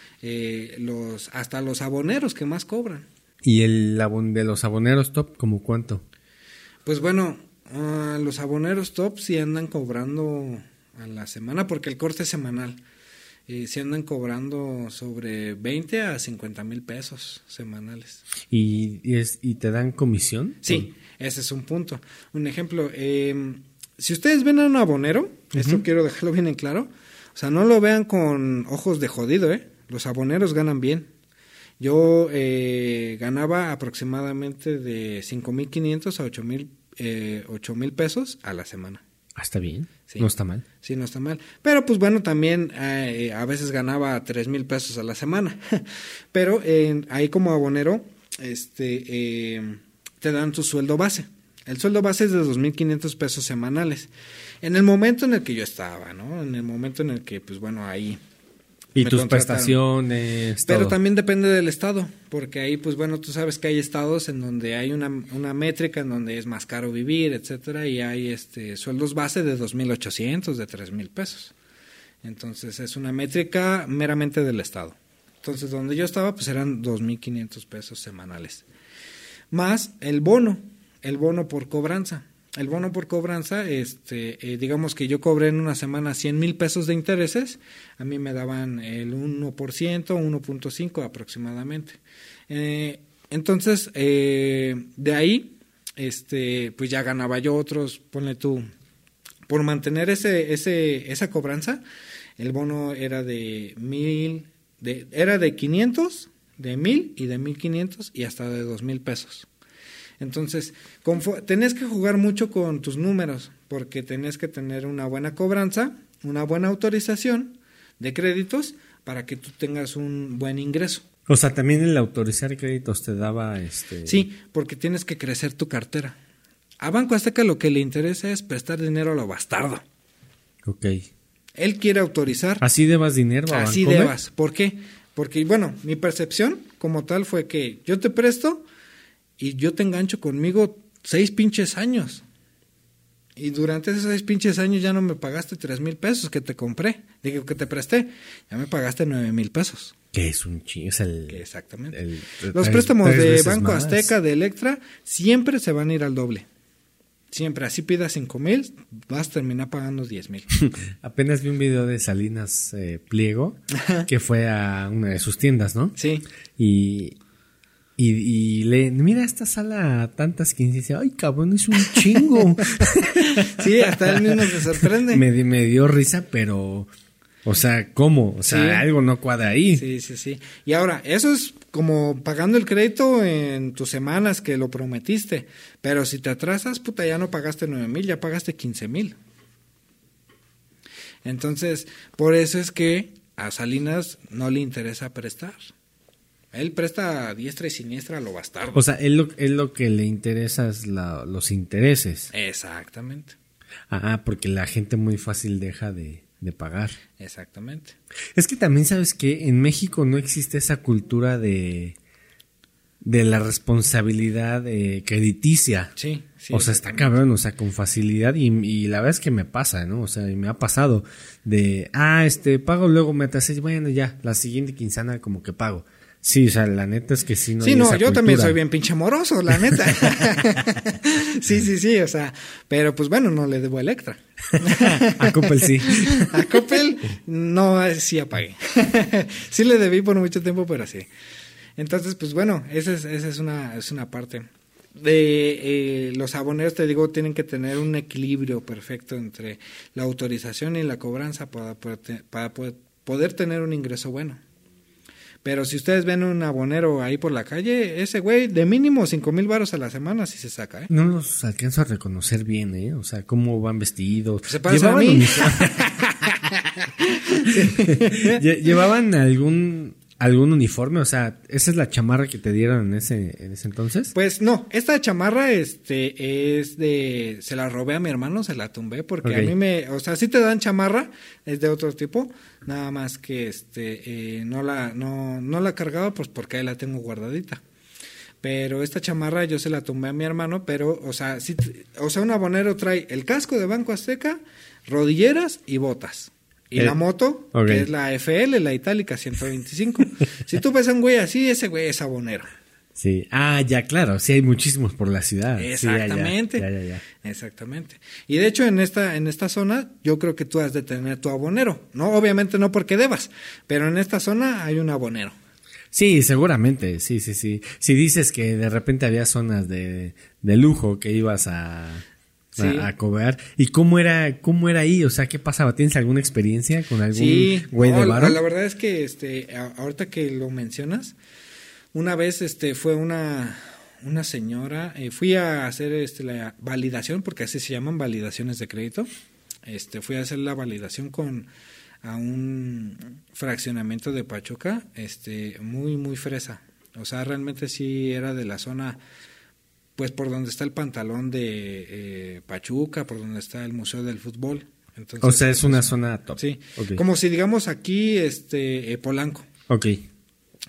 S1: los hasta los aboneros que más cobran.
S2: ¿Y el de los aboneros top como cuánto?
S1: Pues bueno, los aboneros top sí andan cobrando a la semana porque el corte es semanal. Y sí andan cobrando sobre 20 a 50 mil pesos semanales.
S2: ¿Y, es, ¿Y te dan comisión?
S1: Sí, ese es un punto. Un ejemplo, eh, si ustedes ven a un abonero, esto quiero dejarlo bien en claro, o sea, no lo vean con ojos de jodido, ¿eh? Los aboneros ganan bien. Yo eh, ganaba aproximadamente de 5.500 a 8.000 eh, mil pesos a la semana.
S2: Ah, está bien. No está mal.
S1: Sí, no está mal. Pero pues bueno, también eh, a veces ganaba tres mil pesos a la semana. Pero ahí como abonero, este, eh, te dan tu sueldo base. El sueldo base es de 2.500 pesos semanales. En el momento en el que yo estaba, ¿no? En el momento en el que, pues bueno, ahí
S2: y tus prestaciones.
S1: Pero también depende del estado, porque ahí, pues bueno, tú sabes que hay estados en donde hay una, una métrica en donde es más caro vivir, etcétera, y hay este sueldos base de 2.800, de 3.000 pesos. Entonces es una métrica meramente del estado. Entonces donde yo estaba, pues eran 2.500 pesos semanales. Más el bono, el bono por cobranza el bono por cobranza, este, eh, digamos que yo cobré en una semana 100 mil pesos de intereses, a mí me daban el 1%, 1.5 aproximadamente. Eh, Entonces, eh, de ahí, este, pues ya ganaba yo otros, ponle tú, por mantener ese, ese, esa cobranza, el bono era de mil, de, era de 500, de mil y de 1500 y hasta de dos mil pesos. Entonces, tenés que jugar mucho con tus números, porque tenés que tener una buena cobranza, una buena autorización de créditos para que tú tengas un buen ingreso.
S2: O sea, también el autorizar créditos te daba este.
S1: Sí, porque tienes que crecer tu cartera. A Banco Azteca lo que le interesa es prestar dinero a lo bastardo.
S2: Ok.
S1: Él quiere autorizar.
S2: ¿Así debas dinero
S1: a Así debas. ¿Por qué? Porque, bueno, mi percepción como tal fue que yo te presto y yo te engancho conmigo seis pinches años. Y durante esos seis pinches años ya no me pagaste tres mil pesos que te compré, digo que te presté, ya me pagaste nueve mil pesos.
S2: Que es un chingo, es el...
S1: Exactamente. Los préstamos de Banco Azteca, de Electra, siempre se van a ir al doble. Siempre, así pidas cinco mil, vas a terminar pagando diez mil.
S2: Apenas vi un video de Salinas eh, Pliego, que fue a una de sus tiendas, ¿no?
S1: Sí.
S2: Y, y, le, mira esta sala tantas que dice, ay cabrón, es un chingo.
S1: sí, hasta él mismo se sorprende.
S2: Me, me dio risa, pero, o sea, ¿cómo? O sea, algo no cuadra ahí.
S1: Sí, sí, sí. Y ahora, eso es como pagando el crédito en tus semanas que lo prometiste. Pero si te atrasas, puta, ya no pagaste nueve mil, ya pagaste quince mil. Entonces, por eso es que a Salinas no le interesa prestar. Él presta diestra y siniestra a lo bastardo.
S2: O sea, él lo, lo que le interesa es los intereses.
S1: Exactamente.
S2: Ah, porque la gente muy fácil deja de, pagar.
S1: Exactamente.
S2: Es que también sabes que en México no existe esa cultura de, de la responsabilidad eh, crediticia.
S1: Sí, sí.
S2: O sea, está cabrón, o sea, con facilidad y, y, la verdad es que me pasa, ¿no? O sea, me ha pasado de, ah, este, pago luego me atrasé, bueno, ya, la siguiente quincena como que pago. Sí, o sea, la neta es que sí
S1: no. Sí, no, yo también soy bien pinche amoroso, la neta. sí, sí, sí, o sea, pero pues bueno, no le debo a Electra.
S2: a Coppel sí.
S1: a Coppel no, sí apagué. sí le debí por mucho tiempo, pero sí. Entonces, pues bueno, esa es, esa es, una, es una parte. De eh, los aboneros, te digo, tienen que tener un equilibrio perfecto entre la autorización y la cobranza para para poder tener un ingreso bueno. Pero si ustedes ven un abonero ahí por la calle, ese güey de mínimo cinco mil varos a la semana sí se saca, ¿eh?
S2: No los alcanzo a reconocer bien, ¿eh? O sea, cómo van vestidos.
S1: Se pasan a mí.
S2: ¿Llevaban algún algún uniforme? O sea, ¿esa es la chamarra que te dieron en ese, en ese entonces?
S1: Pues no, esta chamarra este es de... Se la robé a mi hermano, se la tumbé porque a mí me... O sea, sí te dan chamarra, es de otro tipo, nada más que este eh, no, la, no, no la cargaba pues porque ahí la tengo guardadita. Pero esta chamarra yo se la tumbé a mi hermano, pero, o sea, sí, o sea, un abonero trae el casco de Banco Azteca, rodilleras y botas. Y la eh, moto, que es la FL, la itálica 125. si tú ves a un güey así, ese güey es abonero.
S2: Sí. Ah, ya, claro. Sí, hay muchísimos por la ciudad.
S1: Exactamente. Exactamente. Y de hecho, en esta, en esta zona, yo creo que tú has de tener tu abonero. No, obviamente no porque debas, pero en esta zona hay un abonero.
S2: Sí, seguramente. Sí, sí, sí. Si dices que de repente había zonas de, de lujo que ibas a a, cobrar. ¿Y cómo era, cómo era ahí? O sea, ¿qué pasaba? ¿Tienes alguna experiencia con algún güey de
S1: varo? La, verdad es que este, ahorita que lo mencionas, una vez este, fue una, una señora, eh, fui a hacer este, la validación, porque así se llaman validaciones de crédito. Este, fui a hacer la validación con a un fraccionamiento de Pachuca, este, muy, muy fresa. O sea, realmente sí era de la zona pues por donde está el pantalón de eh, Pachuca, por donde está el Museo del Fútbol.
S2: Entonces, o sea, es una zona top.
S1: Sí, como si digamos aquí este eh, Polanco.
S2: Ok.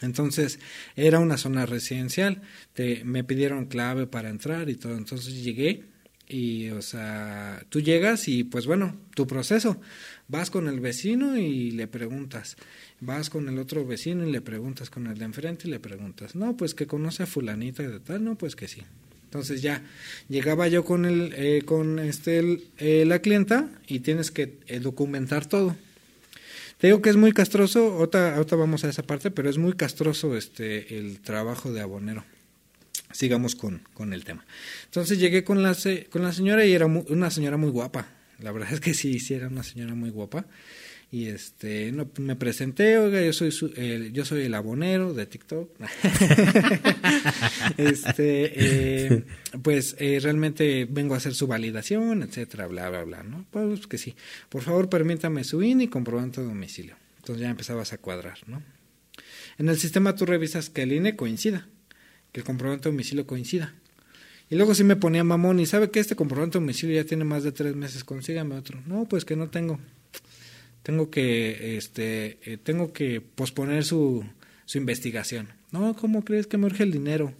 S1: Entonces, era una zona residencial. Te, me pidieron clave para entrar y todo. Entonces llegué y, o sea, tú llegas y pues bueno, tu proceso. Vas con el vecino y le preguntas. Vas con el otro vecino y le preguntas con el de enfrente y le preguntas. No, pues que conoce a fulanita de tal. No, pues que sí. Entonces ya llegaba yo con el, eh, con este eh, la clienta y tienes que eh, documentar todo. Te digo que es muy castroso, ahorita, vamos a esa parte, pero es muy castroso este el trabajo de abonero. sigamos con, con el tema. Entonces llegué con la, con la señora y era una señora muy guapa. La verdad es que sí, sí era una señora muy guapa. Y este, no, me presenté, oiga, yo soy el, yo soy el abonero de TikTok. este, eh, pues eh, realmente vengo a hacer su validación, etcétera, bla, bla, bla, ¿no? Pues que sí. Por favor, permítame su INE y comprobante de domicilio. Entonces ya empezabas a cuadrar, ¿no? En el sistema tú revisas que el INE coincida, que el comprobante de domicilio coincida. Y luego sí me ponía mamón y sabe que este comprobante de domicilio ya tiene más de tres meses, consígame otro. No, pues que no tengo tengo que, este, eh, tengo que posponer su, su investigación. No, ¿cómo crees que me urge el dinero?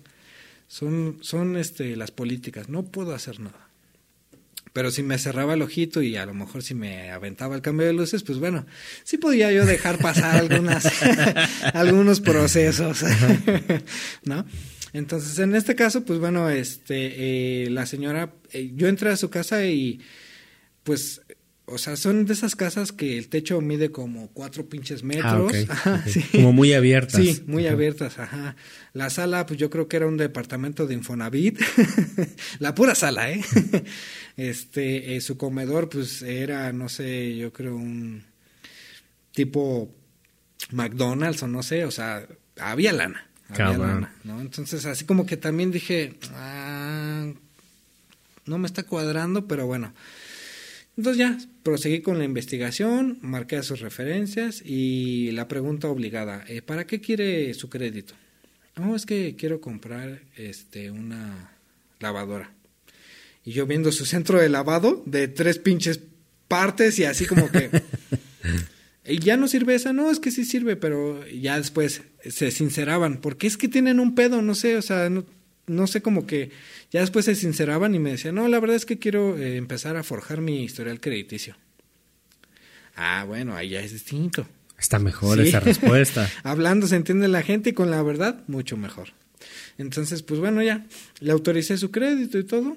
S1: Son, son este, las políticas, no puedo hacer nada. Pero si me cerraba el ojito y a lo mejor si me aventaba el cambio de luces, pues bueno, sí podía yo dejar pasar algunas, algunos procesos, ¿no? Entonces, en este caso, pues bueno, este, eh, la señora, eh, yo entré a su casa y pues o sea, son de esas casas que el techo mide como cuatro pinches metros.
S2: Ah, Como muy abiertas.
S1: Sí, muy abiertas, ajá. La sala, pues yo creo que era un departamento de Infonavit. la pura sala, ¿eh? este, eh, su comedor, pues era, no sé, yo creo un tipo McDonald's o no sé, o sea, había lana. Había lana, ¿no? Entonces, así como que también dije, ah, no me está cuadrando, pero bueno. Entonces ya, proseguí con la investigación, marqué sus referencias y la pregunta obligada, eh, ¿para qué quiere su crédito? No, es que quiero comprar este una lavadora. Y yo viendo su centro de lavado de tres pinches partes y así como que... y ya no sirve esa, no, es que sí sirve, pero ya después se sinceraban, porque es que tienen un pedo, no sé, o sea, no, no sé como que ya después se sinceraban y me decían, no, la verdad es que quiero eh, empezar a forjar mi historial crediticio. Ah, bueno, ahí ya es distinto.
S2: Está mejor esa respuesta.
S1: Hablando se entiende la gente y con la verdad, mucho mejor. Entonces, pues bueno, ya, le autoricé su crédito y todo.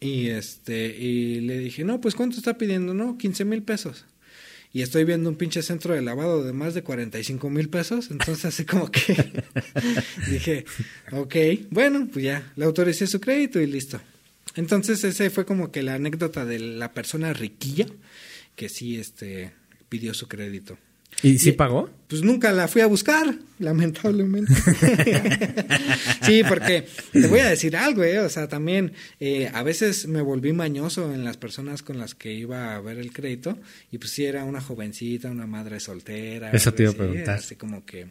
S1: Y este, y le dije, no, pues ¿cuánto está pidiendo? No, 15 mil pesos y estoy viendo un pinche centro de lavado de más de 45 mil pesos, entonces así como que dije, ok, bueno, pues ya, le autoricé su crédito y listo. Entonces ese fue como que la anécdota de la persona riquilla que sí este pidió su crédito.
S2: ¿Y sí pagó?
S1: Pues nunca la fui a buscar, lamentablemente. sí, porque te voy a decir algo, ¿eh? O sea, también eh, a veces me volví mañoso en las personas con las que iba a ver el crédito y pues sí era una jovencita, una madre soltera.
S2: Eso te iba a preguntar.
S1: Así como que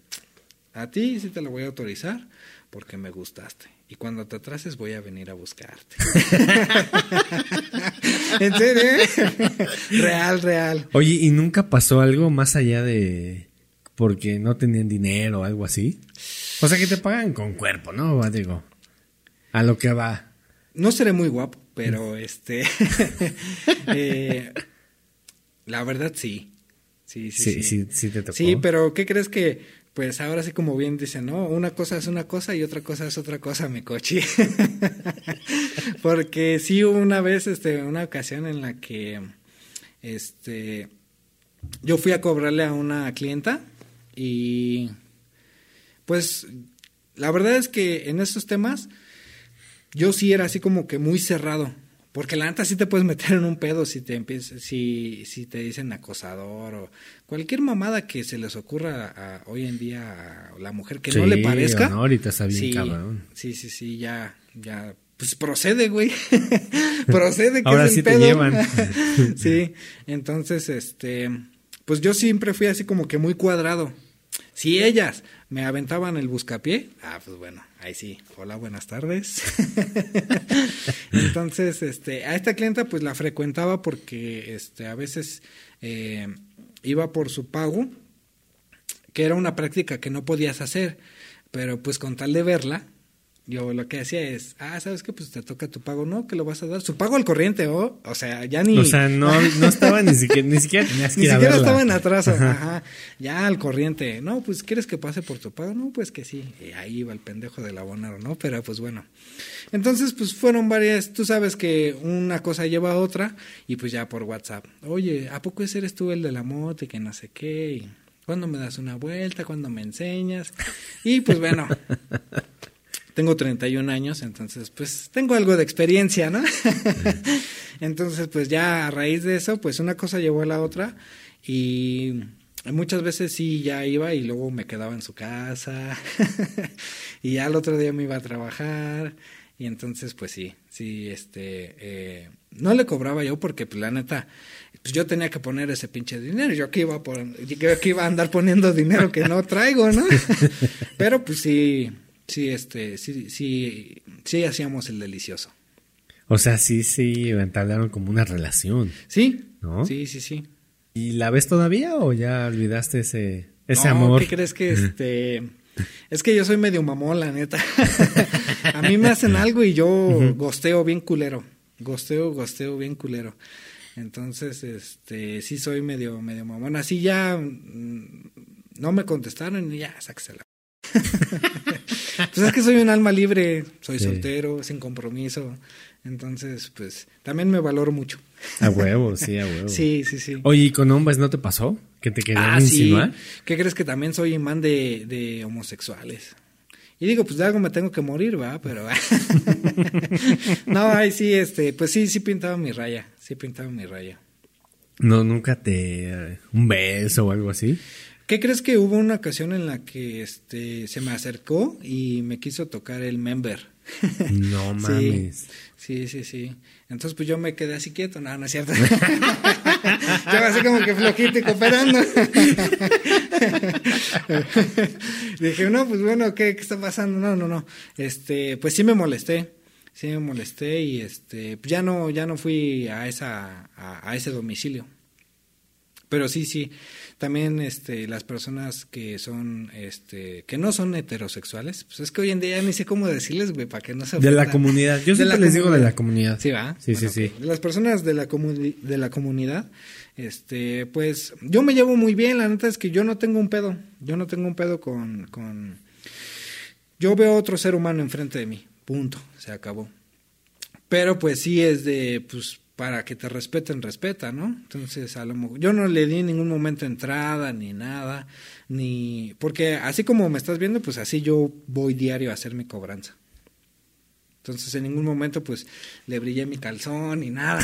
S1: a ti sí te lo voy a autorizar porque me gustaste. Y cuando te atrases voy a venir a buscarte. ¿En serio? real, real.
S2: Oye, ¿y nunca pasó algo más allá de porque no tenían dinero o algo así? O sea, que te pagan con cuerpo, ¿no? Digo, a lo que va.
S1: No seré muy guapo, pero este... Eh, la verdad sí. Sí sí, sí.
S2: sí, sí, te tocó.
S1: Sí, pero ¿qué crees que pues ahora sí como bien dicen, ¿no? Una cosa es una cosa y otra cosa es otra cosa, mi coche. Porque sí hubo una vez, este, una ocasión en la que, este, yo fui a cobrarle a una clienta y, pues, la verdad es que en estos temas yo sí era así como que muy cerrado. Porque la neta sí te puedes meter en un pedo si te si, si te dicen acosador o cualquier mamada que se les ocurra a, hoy en día a la mujer que no le parezca.
S2: No, ahorita está bien
S1: sí,
S2: cabrón.
S1: Sí, sí, sí, ya, ya, pues procede, güey. procede
S2: que Ahora sí te llevan.
S1: sí, entonces, este, pues yo siempre fui así como que muy cuadrado. Si ellas me aventaban el buscapié, ah, pues bueno, ahí sí, hola, buenas tardes. Entonces, este, a esta clienta pues la frecuentaba porque este, a veces eh, iba por su pago, que era una práctica que no podías hacer, pero pues con tal de verla, yo lo que hacía es, ah, ¿sabes qué? Pues te toca tu pago, ¿no? Que lo vas a dar. Su pago al corriente, ¿o? O sea, ya ni...
S2: O sea, no, no estaba ni siquiera, ni siquiera tenías
S1: que Ni siquiera estaba en atraso, ajá. Ya al corriente. No, pues, ¿quieres que pase por tu pago? No, pues que sí. Y ahí iba el pendejo del abonado, ¿no? Pero pues bueno. Entonces, pues fueron varias, tú sabes que una cosa lleva a otra y pues ya por WhatsApp. Oye, ¿a poco ese eres tú el de la moto y que no sé qué? Y, ¿Cuándo me das una vuelta? ¿Cuándo me enseñas? Y pues bueno... tengo 31 años, entonces pues tengo algo de experiencia, ¿no? entonces pues ya a raíz de eso, pues una cosa llevó a la otra y muchas veces sí ya iba y luego me quedaba en su casa y ya el otro día me iba a trabajar y entonces pues sí, sí, este, eh, no le cobraba yo porque pues la neta, pues yo tenía que poner ese pinche dinero, yo aquí iba, por, yo aquí iba a andar poniendo dinero que no traigo, ¿no? Pero pues sí, sí, este, sí, sí, sí hacíamos el delicioso.
S2: O sea, sí, sí, entablaron como una relación.
S1: Sí, ¿no? Sí, sí, sí.
S2: ¿Y la ves todavía o ya olvidaste ese, ese amor?
S1: ¿Qué crees que este? Es que yo soy medio mamón, la neta. a mí me hacen algo y yo gosteo bien culero. Gosteo, gosteo bien culero. Entonces, este, sí soy medio, medio mamón. Así ya mm, no me contestaron y ya, sáquesela. pues es que soy un alma libre, soy soltero, sin compromiso. Entonces, pues también me valoro mucho.
S2: A huevo, sí, a huevo.
S1: sí, sí, sí.
S2: Oye, ¿y con hombres no te pasó? ¿Que te querían ah, insinuar?
S1: ¿Qué crees que también soy imán de, de homosexuales? Y digo, pues de algo me tengo que morir, ¿va? Pero. no, ahí sí, este, pues sí, sí pintaba mi raya. Sí pintaba mi raya.
S2: No, nunca te. un beso o algo así.
S1: ¿Qué crees que hubo una ocasión en la que este se me acercó y me quiso tocar el member?
S2: No mames.
S1: Sí, sí, sí. Entonces, pues yo me quedé así quieto. No, no es cierto. yo así como que flojito y cooperando. Dije, no, pues bueno, ¿qué, ¿qué, está pasando? No, no, no. Este, pues sí me molesté. Sí me molesté y este, ya no, ya no fui a esa, a, a ese domicilio. Pero sí, sí también este las personas que son este que no son heterosexuales pues es que hoy en día ni sé cómo decirles güey para que no se
S2: de la comunidad. Yo siempre les digo de la comunidad.
S1: sí va
S2: sí sí sí.
S1: las personas de la de la comunidad este pues yo me llevo muy bien la neta es que yo no tengo un pedo. Yo no tengo un pedo con con yo veo otro ser humano enfrente de mí. Punto. Se acabó. Pero pues sí es de pues para que te respeten, respeta, ¿no? Entonces, a lo mejor, yo no le di en ningún momento entrada ni nada, ni porque así como me estás viendo, pues así yo voy diario a hacer mi cobranza. Entonces, en ningún momento, pues, le brillé mi calzón ni nada.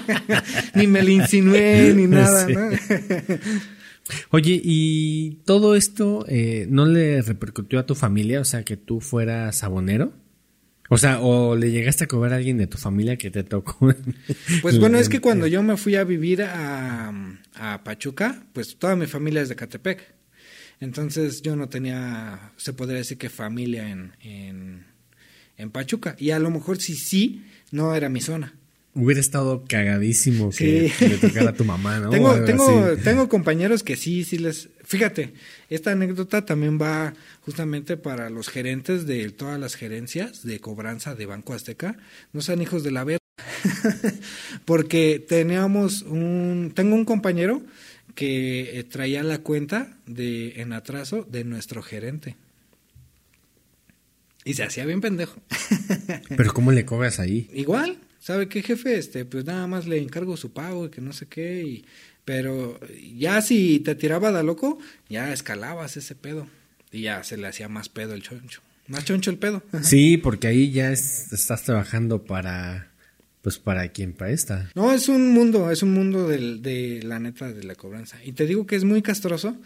S1: ni me le insinué ni nada, ¿no?
S2: Oye, ¿y todo esto eh, no le repercutió a tu familia? O sea, que tú fueras sabonero. O sea, o le llegaste a cobrar a alguien de tu familia que te tocó.
S1: Pues bueno, es que cuando yo me fui a vivir a, a Pachuca, pues toda mi familia es de Catepec. Entonces yo no tenía, se podría decir que familia en, en, en Pachuca. Y a lo mejor sí, sí, no era mi zona.
S2: Hubiera estado cagadísimo que, le tocara a tu mamá, ¿no?
S1: Tengo, tengo, tengo compañeros que sí, sí les... Fíjate, esta anécdota también va justamente para los gerentes de todas las gerencias de cobranza de Banco Azteca. No sean hijos de la verga. Porque teníamos un... Tengo un compañero que eh, traía la cuenta de en atraso de nuestro gerente. Y se hacía bien pendejo.
S2: Pero ¿cómo le cobras ahí?
S1: Igual, ¿sabe qué jefe? Este, pues nada más le encargo su pago y que no sé qué. Y, pero ya si te tiraba de loco, ya escalabas ese pedo. Y ya se le hacía más pedo el choncho. Más choncho el pedo.
S2: Sí, porque ahí ya estás trabajando para, pues para quien presta.
S1: No, es un mundo, es un mundo del, de la neta de la cobranza. Y te digo que es muy castroso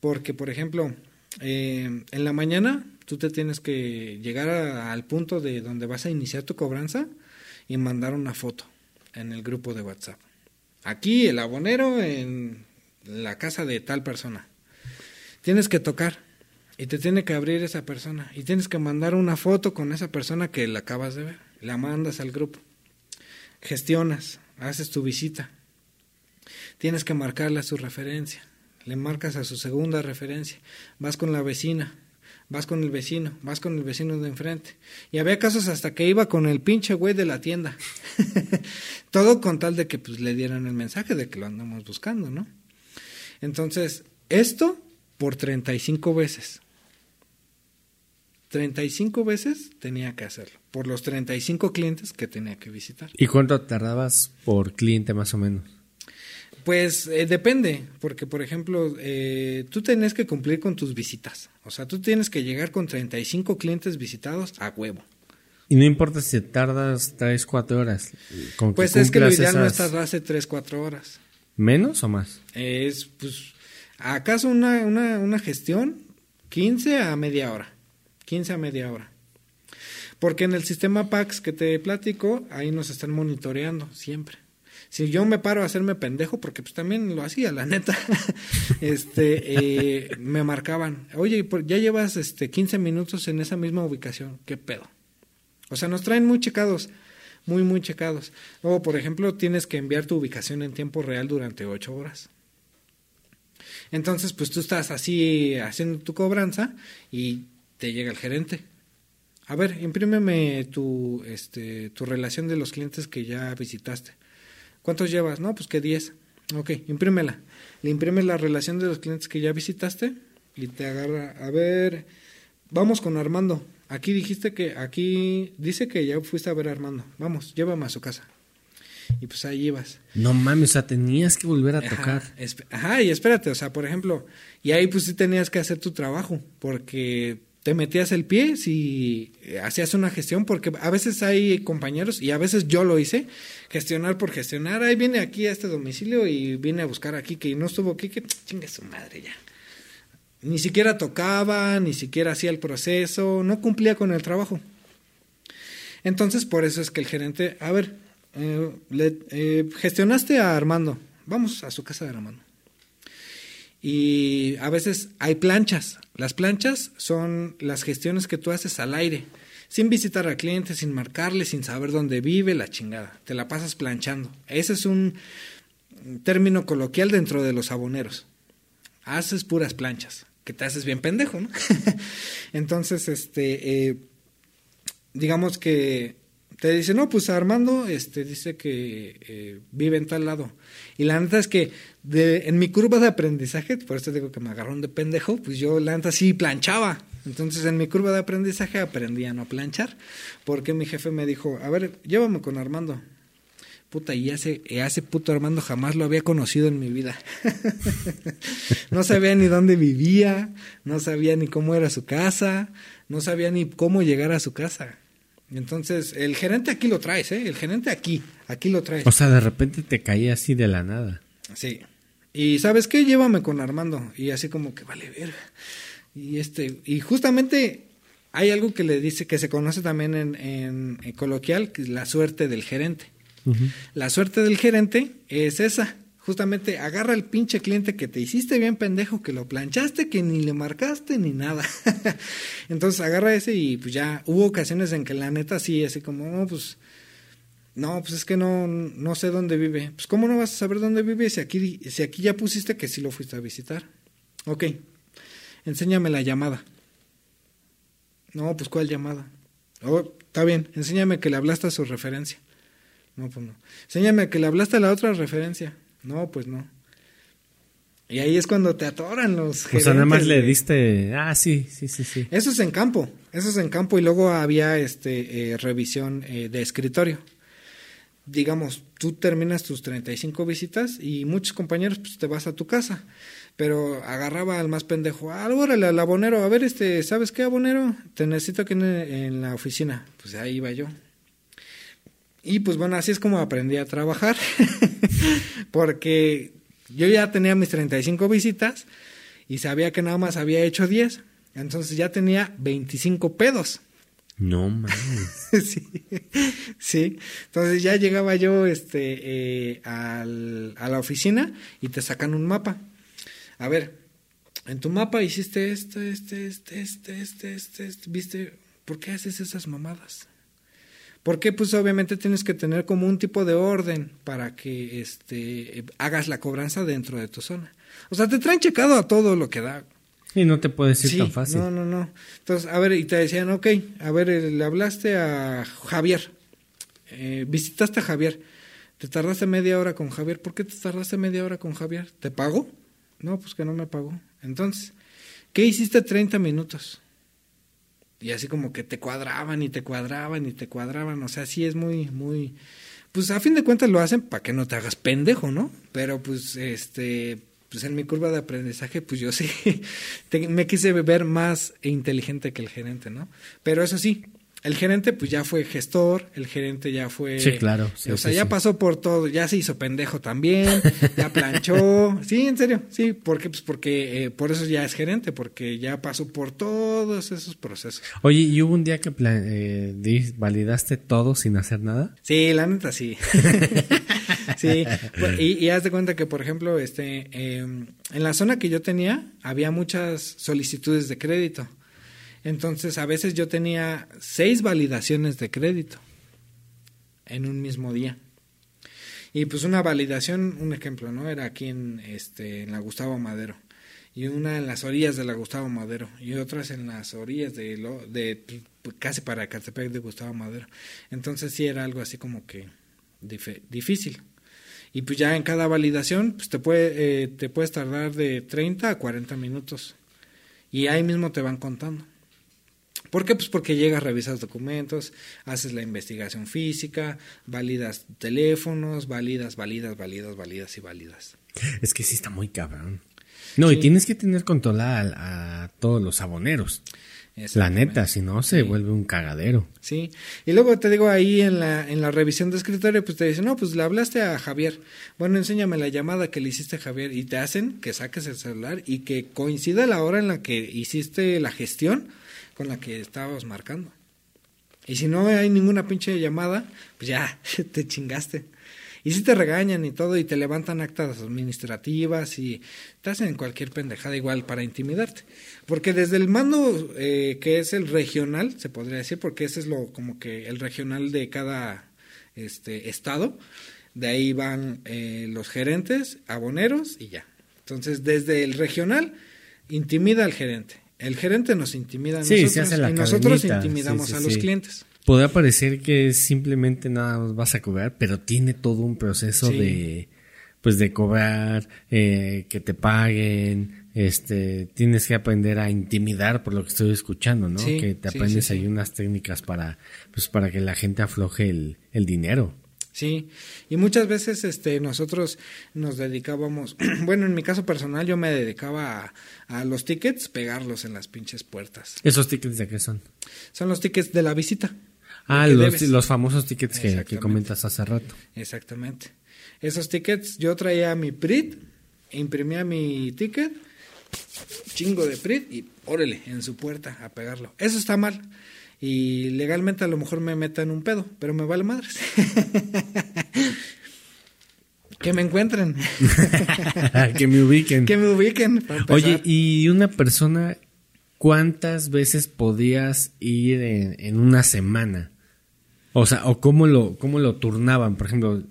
S1: porque, por ejemplo, eh, en la mañana tú te tienes que llegar al punto de donde vas a iniciar tu cobranza y mandar una foto en el grupo de WhatsApp. Aquí el abonero en la casa de tal persona. Tienes que tocar y te tiene que abrir esa persona y tienes que mandar una foto con esa persona que la acabas de ver. La mandas al grupo. Gestionas, haces tu visita. Tienes que marcarle a su referencia. Le marcas a su segunda referencia. Vas con la vecina vas con el vecino, vas con el vecino de enfrente. Y había casos hasta que iba con el pinche güey de la tienda. Todo con tal de que pues le dieran el mensaje de que lo andamos buscando, ¿no? Entonces, esto por 35 veces. 35 veces tenía que hacerlo, por los 35 clientes que tenía que visitar.
S2: ¿Y cuánto tardabas por cliente más o menos?
S1: Pues eh, depende, porque por ejemplo, eh, tú tienes que cumplir con tus visitas. O sea, tú tienes que llegar con 35 clientes visitados a huevo.
S2: Y no importa si tardas 3, 4 horas. Con
S1: pues es que lo ideal no es tardarse 3, 4 horas.
S2: ¿Menos o más?
S1: Es, pues, acaso una, una, una gestión, 15 a media hora. 15 a media hora. Porque en el sistema PAX que te platico, ahí nos están monitoreando siempre. Si yo me paro a hacerme pendejo, porque pues también lo hacía, la neta, este, eh, me marcaban, oye, ya llevas este 15 minutos en esa misma ubicación, ¿qué pedo? O sea, nos traen muy checados, muy, muy checados. Luego, por ejemplo, tienes que enviar tu ubicación en tiempo real durante 8 horas. Entonces, pues tú estás así haciendo tu cobranza y te llega el gerente a ver, imprímeme tu, este, tu relación de los clientes que ya visitaste. ¿Cuántos llevas? No, pues que 10. Ok, imprímela. Le imprimes la relación de los clientes que ya visitaste y te agarra. A ver, vamos con Armando. Aquí dijiste que, aquí dice que ya fuiste a ver a Armando. Vamos, llévame a su casa. Y pues ahí ibas.
S2: No mames, o sea, tenías que volver a tocar.
S1: Ajá, y espérate, o sea, por ejemplo, y ahí pues sí tenías que hacer tu trabajo, porque te metías el pie si eh, hacías una gestión, porque a veces hay compañeros, y a veces yo lo hice, gestionar por gestionar, ahí viene aquí a este domicilio y viene a buscar aquí que no estuvo aquí, que chingue su madre ya. Ni siquiera tocaba, ni siquiera hacía el proceso, no cumplía con el trabajo. Entonces, por eso es que el gerente, a ver, eh, le, eh, gestionaste a Armando, vamos a su casa de Armando. Y a veces hay planchas. Las planchas son las gestiones que tú haces al aire, sin visitar al cliente, sin marcarle, sin saber dónde vive, la chingada. Te la pasas planchando. Ese es un término coloquial dentro de los aboneros. Haces puras planchas, que te haces bien pendejo, ¿no? Entonces, este, eh, digamos que te dice, no, pues Armando este, dice que eh, vive en tal lado. Y la neta es que de, en mi curva de aprendizaje, por eso digo que me agarraron de pendejo, pues yo la neta sí planchaba. Entonces en mi curva de aprendizaje aprendí a no planchar, porque mi jefe me dijo, a ver, llévame con Armando. Puta, y ese, ese puto Armando jamás lo había conocido en mi vida. no sabía ni dónde vivía, no sabía ni cómo era su casa, no sabía ni cómo llegar a su casa. Entonces, el gerente aquí lo traes, ¿eh? El gerente aquí, aquí lo traes.
S2: O sea, de repente te caía así de la nada.
S1: Sí. Y ¿sabes qué? Llévame con Armando. Y así como que vale verga. Y este, y justamente hay algo que le dice, que se conoce también en, en, coloquial, que es la suerte del gerente. La suerte del gerente es esa justamente agarra el pinche cliente que te hiciste bien pendejo, que lo planchaste, que ni le marcaste ni nada. Entonces agarra ese y pues ya hubo ocasiones en que la neta sí, así como, no, pues, no, pues es que no, no sé dónde vive. Pues cómo no vas a saber dónde vive si aquí, si aquí ya pusiste que sí lo fuiste a visitar. Ok, enséñame la llamada. No, pues ¿cuál llamada? Oh, está bien, enséñame que le hablaste a su referencia. No, pues no. Enséñame que le hablaste a la otra referencia. No, pues no. Y ahí es cuando te atoran los
S2: O sea, nada más le diste, ah, sí, sí, sí, sí.
S1: Eso es en campo, eso es en campo y luego había este eh, revisión eh, de escritorio. Digamos, tú terminas tus 35 visitas y muchos compañeros pues te vas a tu casa, pero agarraba al más pendejo, ah, órale, al abonero, a ver, este, ¿sabes qué, abonero? Te necesito aquí en la oficina. Pues ahí iba yo. Y pues bueno, así es como aprendí a trabajar, porque yo ya tenía mis 35 visitas y sabía que nada más había hecho 10, entonces ya tenía 25 pedos.
S2: No mames.
S1: sí, sí. Entonces ya llegaba yo este, eh, al, a la oficina y te sacan un mapa. A ver, en tu mapa hiciste esto, este, este, este, este, este, este, viste, ¿por qué haces esas mamadas? Porque pues obviamente tienes que tener como un tipo de orden para que este hagas la cobranza dentro de tu zona. O sea, te traen checado a todo lo que da.
S2: Y no te puedes ir tan fácil.
S1: No, no, no. Entonces, a ver, y te decían, ok, a ver, eh, le hablaste a Javier, eh, visitaste a Javier, te tardaste media hora con Javier, ¿por qué te tardaste media hora con Javier? ¿Te pagó? No, pues que no me pagó. Entonces, ¿qué hiciste 30 minutos? Y así como que te cuadraban y te cuadraban y te cuadraban. O sea, sí es muy, muy, pues a fin de cuentas lo hacen para que no te hagas pendejo, ¿no? Pero pues este pues en mi curva de aprendizaje, pues yo sí me quise ver más inteligente que el gerente, ¿no? Pero eso sí, el gerente pues ya fue gestor, el gerente ya fue...
S2: Sí, claro.
S1: o sea, ya pasó por todo, ya se hizo pendejo también, ya planchó, sí, en serio, sí, porque pues porque eh, por eso ya es gerente, porque ya pasó por todos esos procesos.
S2: Oye, ¿y hubo un día que eh, validaste todo sin hacer nada?
S1: Sí, la neta sí. sí, y, y haz de cuenta que, por ejemplo, este, em, en la zona que yo tenía había muchas solicitudes de crédito. Entonces, a veces yo tenía seis validaciones de crédito en un mismo día. Y pues una validación, un ejemplo, ¿no? Era aquí en, este, en la Gustavo Madero. Y una en las orillas de la Gustavo Madero. Y otras en las orillas de, lo, de casi para Catepec de Gustavo Madero. Entonces sí era algo así como que difícil. Y pues ya en cada validación pues te, puede, eh, te puedes tardar de 30 a 40 minutos. Y ahí mismo te van contando. ¿Por qué? Pues porque llegas, revisas documentos, haces la investigación física, validas teléfonos, validas, validas, validas, validas y validas.
S2: Es que sí está muy cabrón. No, y tienes que tener controlada a, todos los aboneros. La neta, si no se vuelve un cagadero.
S1: Sí. Y luego te digo ahí en la, en la revisión de escritorio, pues te dicen, no, pues le hablaste a Javier. Bueno, enséñame la llamada que le hiciste a Javier. Y te hacen que saques el celular y que coincida la hora en la que hiciste la gestión con la que estábamos marcando. Y si no hay ninguna pinche llamada, pues ya, te chingaste. Y si te regañan y todo y te levantan actas administrativas y te hacen cualquier pendejada igual para intimidarte. Porque desde el mando eh, que es el regional, se podría decir, porque ese es lo como que el regional de cada este estado, de ahí van eh, los gerentes, aboneros y ya. Entonces, desde el regional, intimida al gerente el gerente nos intimida a nosotros y nosotros intimidamos a los clientes.
S2: Podría parecer que simplemente nada más vas a cobrar, pero tiene todo un proceso de pues de cobrar, eh, que te paguen, este, tienes que aprender a intimidar por lo que estoy escuchando, ¿no? que te aprendes ahí unas técnicas para, pues para que la gente afloje el, el dinero.
S1: Sí, y muchas veces este, nosotros nos dedicábamos, bueno, en mi caso personal yo me dedicaba a, los tickets, pegarlos en las pinches puertas.
S2: ¿Esos tickets de qué son?
S1: Son los tickets de la visita.
S2: Ah, los, los, famosos tickets que, que, comentas hace rato.
S1: Exactamente. Esos tickets, yo traía mi PRIT, imprimía mi ticket, chingo de PRIT y órale, en su puerta a pegarlo. Eso está mal y legalmente a lo mejor me meta en un pedo, pero me vale madres. que me encuentren.
S2: que me ubiquen.
S1: Que me ubiquen.
S2: Oye, ¿y una persona cuántas veces podías ir en, una semana? O sea, o cómo lo, cómo lo turnaban, por ejemplo,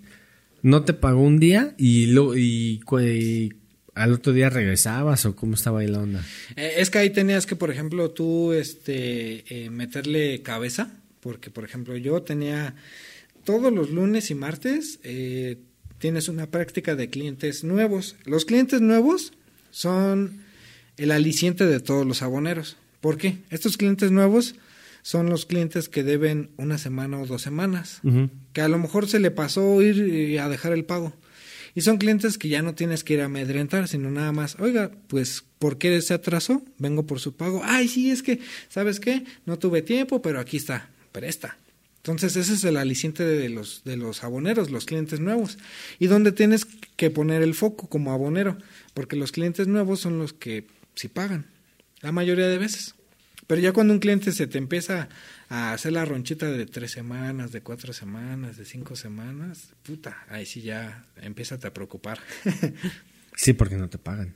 S2: no te pagó un día y, lo, y, ¿Al otro día regresabas o cómo estaba ahí la onda?
S1: Eh, es que ahí tenías que, por ejemplo, tú este, eh, meterle cabeza, porque, por ejemplo, yo tenía todos los lunes y martes, eh, tienes una práctica de clientes nuevos. Los clientes nuevos son el aliciente de todos los aboneros. ¿Por qué? Estos clientes nuevos son los clientes que deben una semana o dos semanas, que a lo mejor se le pasó ir a dejar el pago y son clientes que ya no tienes que ir a amedrentar, sino nada más, oiga, pues, ¿por qué se atrasó? Vengo por su pago. Ay, sí, es que, ¿sabes qué? No tuve tiempo, pero aquí está, presta. Entonces ese es el aliciente de los, de los aboneros, los clientes nuevos. Y donde tienes que poner el foco como abonero, porque los clientes nuevos son los que sí pagan, la mayoría de veces. Pero ya cuando un cliente se te empieza a hacer la ronchita de tres semanas, de cuatro semanas, de cinco semanas, puta, ahí sí ya empieza a preocupar.
S2: sí, porque no te pagan.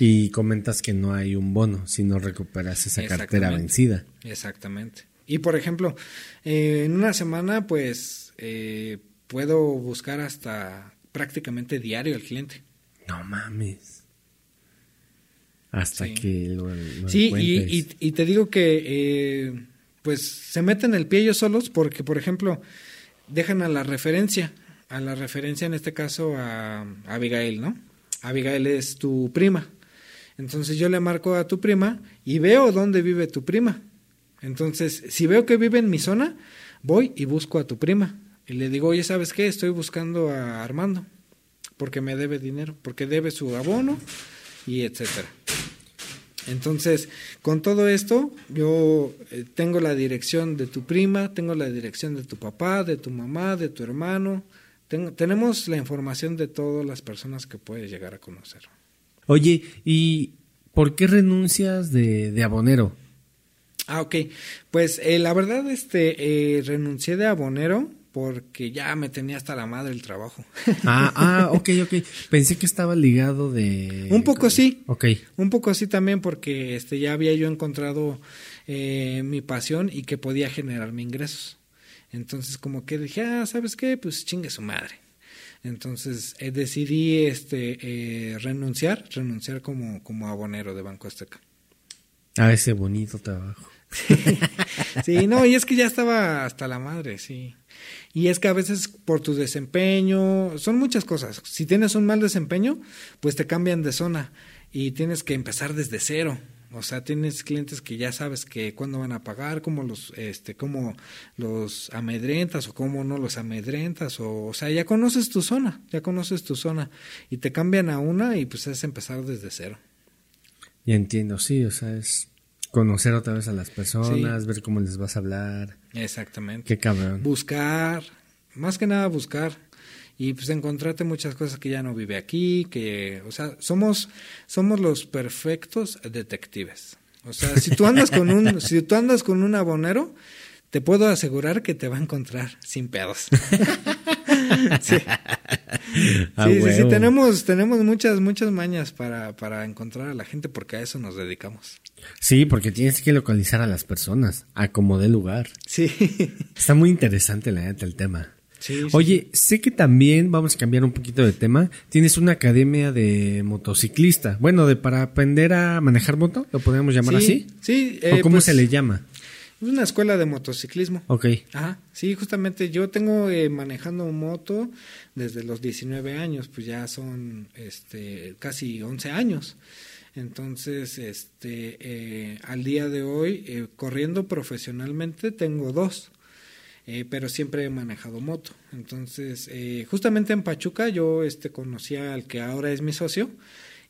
S2: Y comentas que no hay un bono si no recuperas esa cartera vencida.
S1: Exactamente. Y por ejemplo, eh, en una semana, pues eh, puedo buscar hasta prácticamente diario al cliente.
S2: No mames. Hasta que lo,
S1: Sí, y, y, te digo que eh, pues se meten el pie ellos solos porque, por ejemplo, dejan a la referencia, a la referencia en este caso a, Abigail, ¿no? Abigail es tu prima. Entonces yo le marco a tu prima y veo dónde vive tu prima. Entonces, si veo que vive en mi zona, voy y busco a tu prima. y le digo, oye, ¿sabes qué? Estoy buscando a Armando porque me debe dinero, porque debe su abono y etcétera. Entonces, con todo esto, yo eh, tengo la dirección de tu prima, tengo la dirección de tu papá, de tu mamá, de tu hermano. tenemos la información de todas las personas que puedes llegar a conocer.
S2: Oye, ¿y por qué renuncias de, de abonero?
S1: Ah, ok. Pues eh, la verdad, este, eh, renuncié de abonero porque ya me tenía hasta la madre el trabajo.
S2: Ah, ah, ok, ok. Pensé que estaba ligado de...
S1: Un poco sí.
S2: Ok.
S1: Un poco sí también porque este, ya había yo encontrado eh, mi pasión y que podía generarme ingresos. Entonces como que dije, ah, ¿sabes qué? Pues chingue su madre. Entonces eh, decidí este, eh, renunciar, renunciar como, como abonero de Banco Azteca.
S2: A ese bonito trabajo.
S1: sí, no, y es que ya estaba hasta la madre, sí. Y es que a veces por tu desempeño, son muchas cosas. Si tienes un mal desempeño, pues te cambian de zona y tienes que empezar desde cero. O sea, tienes clientes que ya sabes que cuándo van a pagar, cómo los, este, cómo los amedrentas o cómo no los amedrentas, o, o sea, ya conoces tu zona, ya conoces tu zona y te cambian a una y pues es empezar desde cero.
S2: Ya entiendo, sí, o sea, es conocer otra vez a las personas, ver cómo les vas a hablar.
S1: Exactamente.
S2: Qué cabrón.
S1: Buscar, más que nada buscar y pues encontrarte muchas cosas que ya no vive aquí, que, o sea, somos somos los perfectos detectives. O sea, si tú andas con un si tú andas con un abonero, te puedo asegurar que te va a encontrar sin pedos. sí. sí, sí, tenemos, tenemos muchas, muchas mañas para, para encontrar a la gente porque a eso nos dedicamos.
S2: Sí, porque tienes que localizar a las personas, a como dé lugar.
S1: Sí.
S2: Está muy interesante la neta el tema. Oye, sé que también, vamos a cambiar un poquito de tema, tienes una academia de motociclista. Bueno, de para aprender a manejar moto, ¿lo podríamos llamar así?
S1: Sí.
S2: ¿O eh, cómo pues se le llama?
S1: Es una escuela de motociclismo.
S2: Ok.
S1: Ajá. Sí, justamente yo tengo eh, manejando moto desde los 19 años, pues ya son este, casi 11 años. Entonces, este, eh, al día de hoy, eh, corriendo profesionalmente, tengo dos. pero siempre he manejado moto. Entonces, justamente en Pachuca yo este, conocí al que ahora es mi socio,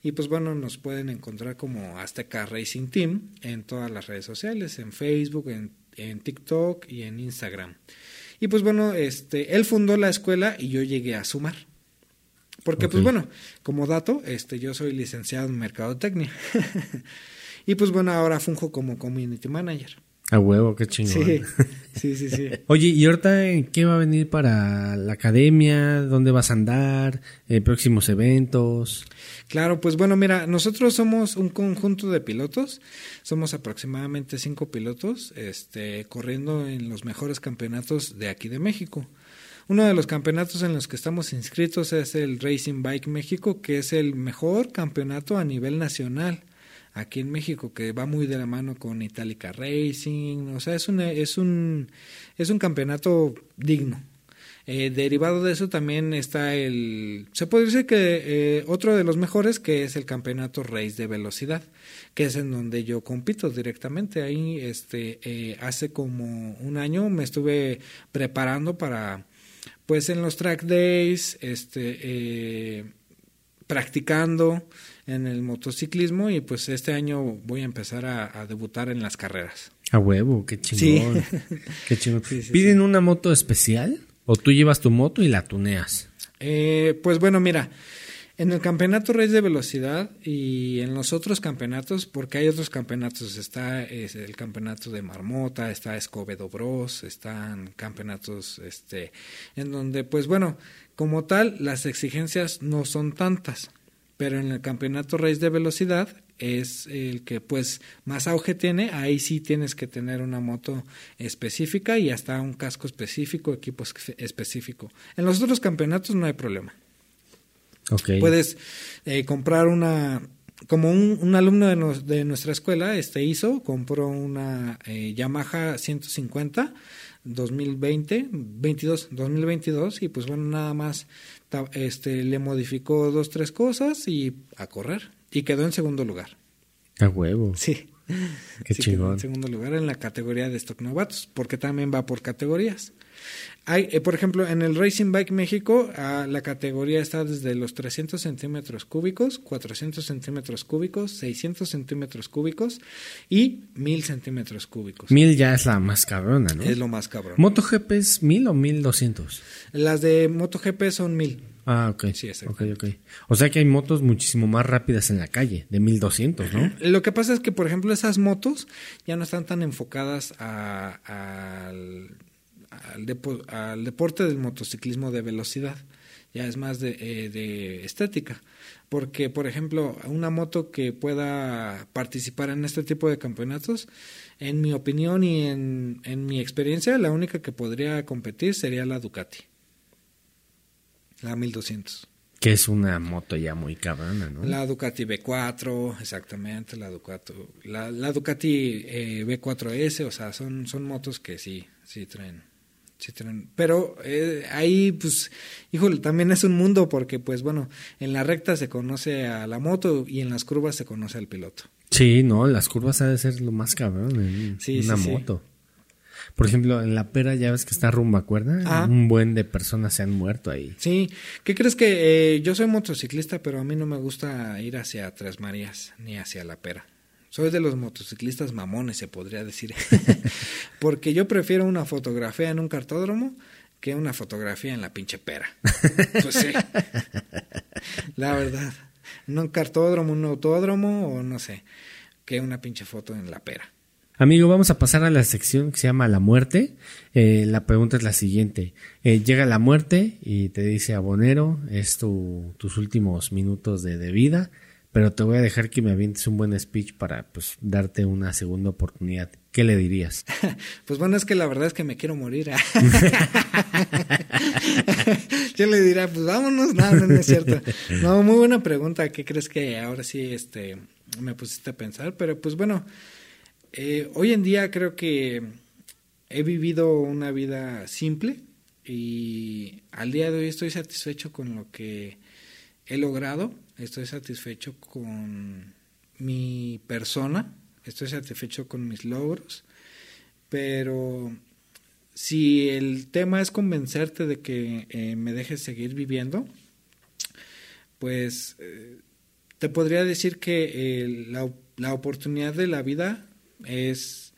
S1: y pues bueno, nos pueden encontrar como Azteca Racing Team en todas las redes sociales, en Facebook, en, en TikTok y en Instagram. Y pues bueno, este, él fundó la escuela y yo llegué a sumar. Porque pues bueno, como dato, este, yo soy licenciado en Mercadotecnia. y pues bueno, ahora funjo como Community Manager.
S2: A huevo, qué chingón.
S1: Sí, sí, sí,
S2: Oye, ¿y ahorita qué va a venir para la academia? ¿Dónde vas a andar? Eh, ¿Próximos eventos?
S1: Claro, pues bueno, mira, nosotros somos un conjunto de pilotos, somos aproximadamente cinco pilotos, este, corriendo en los mejores campeonatos de aquí de México. Uno de los campeonatos en los que estamos inscritos es el Racing Bike México, que es el mejor campeonato a nivel nacional aquí en México que va muy de la mano con Itálica Racing, o sea, es un es un es un campeonato digno. Eh, derivado de eso también está el se puede decir que eh, otro de los mejores que es el campeonato Race de velocidad, que es en donde yo compito directamente. Ahí este eh, hace como un año me estuve preparando para pues en los track days, este practicando en el motociclismo y pues este año voy a empezar a, debutar en las carreras.
S2: A huevo, qué chingón. Qué chingón. ¿Piden una moto especial o tú llevas tu moto y la tuneas?
S1: Eh, pues bueno, mira, en el campeonato Reyes de Velocidad y en los otros campeonatos, porque hay otros campeonatos, está el campeonato de Marmota, está Escobedo Bros, están campeonatos este, en donde, pues bueno, como tal, las exigencias no son tantas pero en el campeonato race de velocidad es el que pues más auge tiene, ahí sí tienes que tener una moto específica y hasta un casco específico, equipo específico. En los otros campeonatos no hay problema.
S2: Okay.
S1: Puedes eh, comprar una, como un, alumno de, de, nuestra escuela este hizo, compró una eh, Yamaha 150 2020, 22, 2022 y pues bueno, nada más este, le modificó dos, tres cosas y a correr. Y quedó en segundo lugar.
S2: A huevo.
S1: Sí.
S2: Qué chingón.
S1: En segundo lugar en la categoría de stock novatos, porque también va por categorías. Hay, eh, por ejemplo, en el Racing Bike México, ah, la categoría está desde los 300 centímetros cúbicos, 400 centímetros cúbicos, 600 centímetros cúbicos y 1000 centímetros cúbicos.
S2: Mil ya es la más cabrona, ¿no?
S1: Es lo más cabrón.
S2: ¿MotoGP es mil o mil doscientos?
S1: Las de MotoGP son 1000.
S2: Ah, ok.
S1: Sí,
S2: ok, ok. O sea que hay motos muchísimo más rápidas en la calle, de 1200, ¿no?
S1: Lo que pasa es que, por ejemplo, esas motos ya no están tan enfocadas a- al, al, depo- al deporte del motociclismo de velocidad. Ya es más de, eh, de estética. Porque, por ejemplo, una moto que pueda participar en este tipo de campeonatos, en mi opinión y en, en mi experiencia, la única que podría competir sería la Ducati. La 1200.
S2: Que es una moto ya muy cabrona, ¿no?
S1: La Ducati B4, exactamente, la Ducati, la, la Ducati eh, B4S, o sea, son, son motos que sí, sí traen, Pero eh, ahí, pues, híjole, también es un mundo porque, pues, bueno, en la recta se conoce a la moto y en las curvas se conoce al piloto.
S2: Sí, no, las curvas ha de ser lo más cabrón en
S1: Sí,
S2: una
S1: sí, sí.
S2: moto. Por ejemplo, en la pera ya ves que está rumba cuerda,
S1: Ah.
S2: un buen de personas se han muerto ahí.
S1: Sí, ¿qué crees que eh, yo soy motociclista, pero a mí no me gusta ir hacia Tres Marías ni hacia La Pera? Soy de los motociclistas mamones, se podría decir. Porque yo prefiero una fotografía en un cartódromo que una fotografía en la pinche pera. Pues sí. La verdad. En un cartódromo, un autódromo o no sé, que una pinche foto en la pera.
S2: Amigo, vamos a pasar a la sección que se llama La Muerte. Eh, la pregunta es la siguiente. Eh, llega la muerte y te dice, abonero, es tu, tus últimos minutos de, de vida, pero te voy a dejar que me avientes un buen speech para pues, darte una segunda oportunidad. ¿Qué le dirías?
S1: Pues bueno, es que la verdad es que me quiero morir. Yo le diría, pues vámonos, no, no, no es cierto. No, muy buena pregunta. ¿Qué crees que ahora sí este, me pusiste a pensar? Pero pues bueno, eh, hoy en día creo que he vivido una vida simple y al día de hoy estoy satisfecho con lo que he logrado. Estoy satisfecho con mi persona. Estoy satisfecho con mis logros. Pero si el tema es convencerte de que eh, me dejes seguir viviendo, pues eh, te podría decir que eh, la, oportunidad de la vida es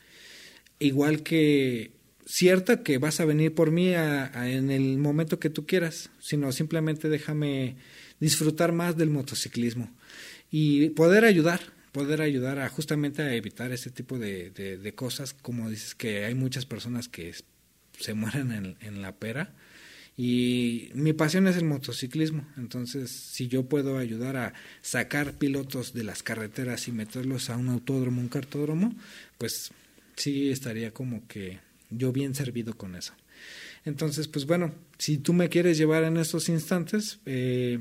S1: igual que cierta que vas a venir por mí a- a- en el momento que tú quieras, sino simplemente déjame disfrutar más del motociclismo y poder ayudar, poder ayudar a justamente a evitar ese tipo de, de- cosas, como dices que hay muchas personas que se mueren en, en la pera. Y mi pasión es el motociclismo, entonces si yo puedo ayudar a sacar pilotos de las carreteras y meterlos a un autódromo, un cartódromo, pues sí estaría como que yo bien servido con eso. Entonces, pues bueno, si tú me quieres llevar en estos instantes, eh,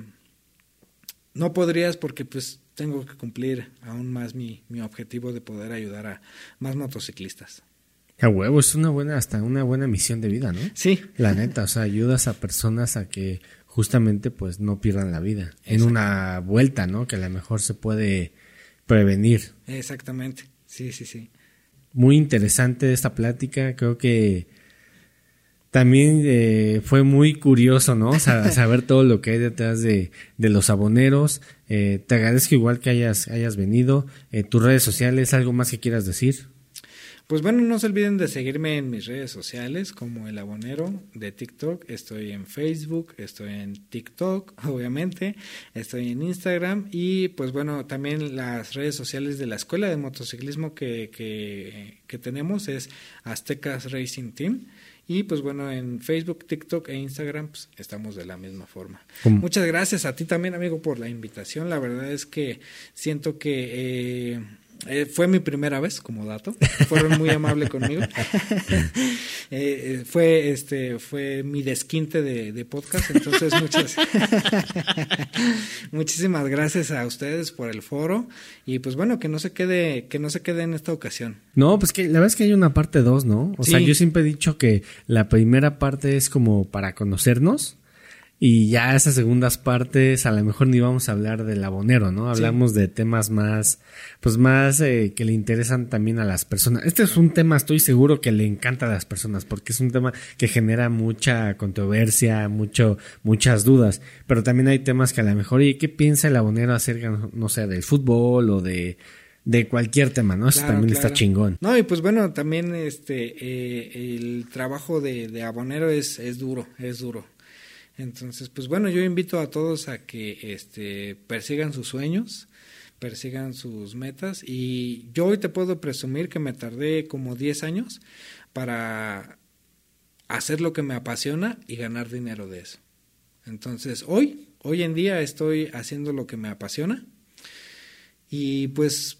S1: no podrías porque pues tengo que cumplir aún más mi, mi objetivo de poder ayudar a más motociclistas.
S2: A huevo, es una buena, hasta una buena misión de vida, ¿no?
S1: Sí,
S2: La neta, o sea, ayudas a personas a que justamente pues no pierdan la vida. En una vuelta, ¿no? Que a lo mejor se puede prevenir.
S1: exactamente. Sí, sí, sí.
S2: Muy interesante esta plática, creo que también eh, fue muy curioso, ¿no? Sa- saber todo lo que hay detrás de, de los aboneros. Eh, te agradezco igual que hayas, hayas venido. Eh, tus redes sociales, ¿algo más que quieras decir?
S1: Pues bueno, no se olviden de seguirme en mis redes sociales como El Abonero de TikTok. Estoy en Facebook, estoy en TikTok, obviamente. Estoy en Instagram y pues bueno, también las redes sociales de la escuela de motociclismo que, que, que tenemos es Aztecas Racing Team. Y pues bueno, en Facebook, TikTok e Instagram pues, estamos de la misma forma.
S2: ¿Cómo?
S1: Muchas gracias a ti también, amigo, por la invitación. La verdad es que siento que eh, eh, fue mi primera vez como dato. Fueron muy amables conmigo. Eh, eh, fue este fue mi desquinte de, de podcast, entonces muchas muchísimas gracias a ustedes por el foro y pues bueno que no se quede que no se quede en esta ocasión.
S2: No, pues que la verdad es que hay una parte dos, ¿no? O sea, yo siempre he dicho que la primera parte es como para conocernos Y ya esas segundas partes, a lo mejor ni vamos a hablar del abonero, ¿no? Hablamos de temas más, pues más eh, que le interesan también a las personas. Este es un tema, estoy seguro que le encanta a las personas, porque es un tema que genera mucha controversia, mucho, muchas dudas. Pero también hay temas que a lo mejor, ¿y qué piensa el abonero acerca, no sé, del fútbol o de de cualquier tema, ¿no? Eso también está chingón.
S1: No, y pues bueno, también este eh, el trabajo de, de abonero es, es duro, es duro. Entonces, pues bueno, yo invito a todos a que este, persigan sus sueños, persigan sus metas y yo hoy te puedo presumir que me tardé como 10 años para hacer lo que me apasiona y ganar dinero de eso. Entonces, hoy, hoy en día estoy haciendo lo que me apasiona y pues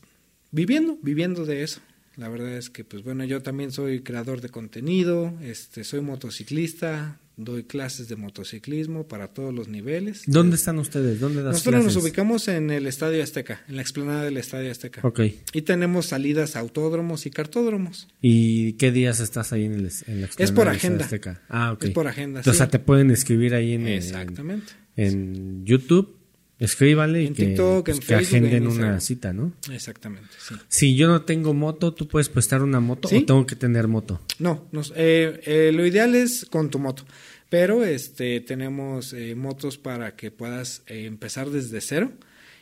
S1: viviendo, viviendo de eso. La verdad es que, pues bueno, yo también soy creador de contenido, este, soy motociclista, doy clases de motociclismo para todos los niveles.
S2: ¿Dónde están ustedes? ¿Dónde das
S1: Nosotros nos ubicamos en el Estadio Azteca, en la explanada del Estadio Azteca.
S2: Ok.
S1: Y tenemos salidas a autódromos y cartódromos.
S2: ¿Y qué días estás ahí en, el, en la explanada
S1: Es por agenda.
S2: Azteca? Ah, ok.
S1: Es por agenda,
S2: O sea, te pueden escribir ahí en,
S1: Exactamente.
S2: en, YouTube. Escríbanle y
S1: En
S2: que,
S1: TikTok,
S2: pues,
S1: en
S2: que
S1: Facebook,
S2: agenden
S1: en
S2: una cita, ¿no?
S1: Exactamente, sí.
S2: Si yo no tengo moto, ¿tú puedes prestar una moto
S1: ¿Sí?
S2: o tengo que tener moto?
S1: No, nos, eh, eh, lo ideal es con tu moto, pero este tenemos eh, motos para que puedas eh, empezar desde cero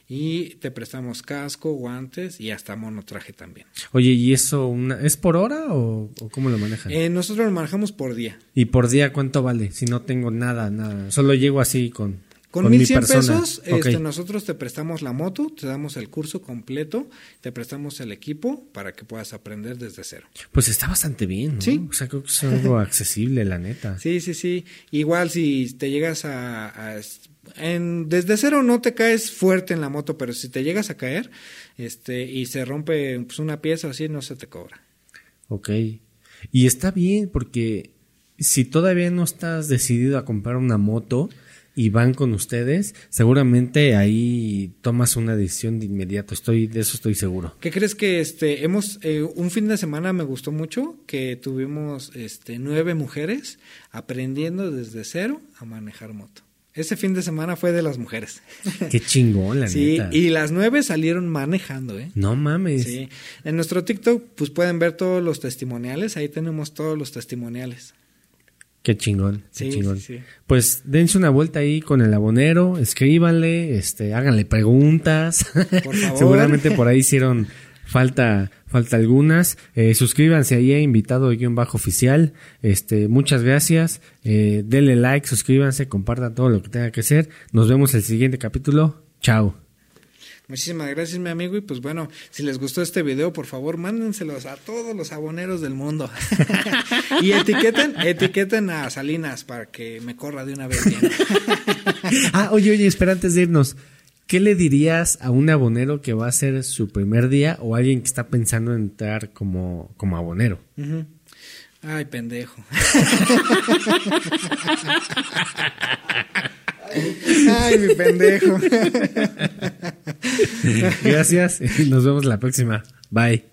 S1: y te prestamos casco, guantes y hasta monotraje también.
S2: Oye, ¿y eso una, es por hora o, o cómo lo manejan?
S1: Eh, nosotros lo manejamos por día.
S2: ¿Y por día cuánto vale? Si no tengo nada, nada. Solo llego así con,
S1: Con,
S2: mi
S1: 1100
S2: persona.
S1: pesos, este, nosotros te prestamos la moto, te damos el curso completo, te prestamos el equipo para que puedas aprender desde cero.
S2: Pues está bastante bien, ¿no?
S1: Sí.
S2: O sea, creo que es algo accesible, la neta.
S1: Sí, sí, sí. Igual si te llegas a... a- en, desde cero no te caes fuerte en la moto, pero si te llegas a caer este y se rompe pues, una pieza o así, no se te cobra.
S2: Ok. Y está bien porque si todavía no estás decidido a comprar una moto y van con ustedes, seguramente ahí tomas una decisión de inmediato. Estoy de eso estoy seguro.
S1: ¿Qué crees que este hemos eh, un fin de semana me gustó mucho que tuvimos este nueve mujeres aprendiendo desde cero a manejar moto. Ese fin de semana fue de las mujeres.
S2: Qué chingón, la
S1: sí,
S2: neta.
S1: y las nueve salieron manejando, ¿eh?
S2: No mames.
S1: Sí. En nuestro TikTok, pues pueden ver todos los testimoniales. Ahí tenemos todos los testimoniales.
S2: Qué chingón, qué chingón.
S1: sí, sí.
S2: Pues dense una vuelta ahí con el abonero, escríbanle, este, háganle preguntas.
S1: Por favor.
S2: Seguramente por ahí hicieron falta, falta algunas. Eh, suscríbanse ahí a invitado guion bajo oficial. Este, muchas gracias. Eh, denle like, suscríbanse, compartan todo lo que tenga que hacer. Nos vemos el siguiente capítulo. Chao.
S1: Muchísimas gracias, mi amigo. Y pues bueno, si les gustó este video, por favor, mándenselos a todos los aboneros del mundo. y etiqueten, etiqueten a Salinas para que me corra de una vez bien.
S2: Ah, oye, oye, espera antes de irnos. ¿Qué le dirías a un abonero que va a hacer su primer día o alguien que está pensando en entrar como, como abonero?
S1: Ay, pendejo. Ay, mi pendejo.
S2: Gracias nos vemos la próxima. Bye.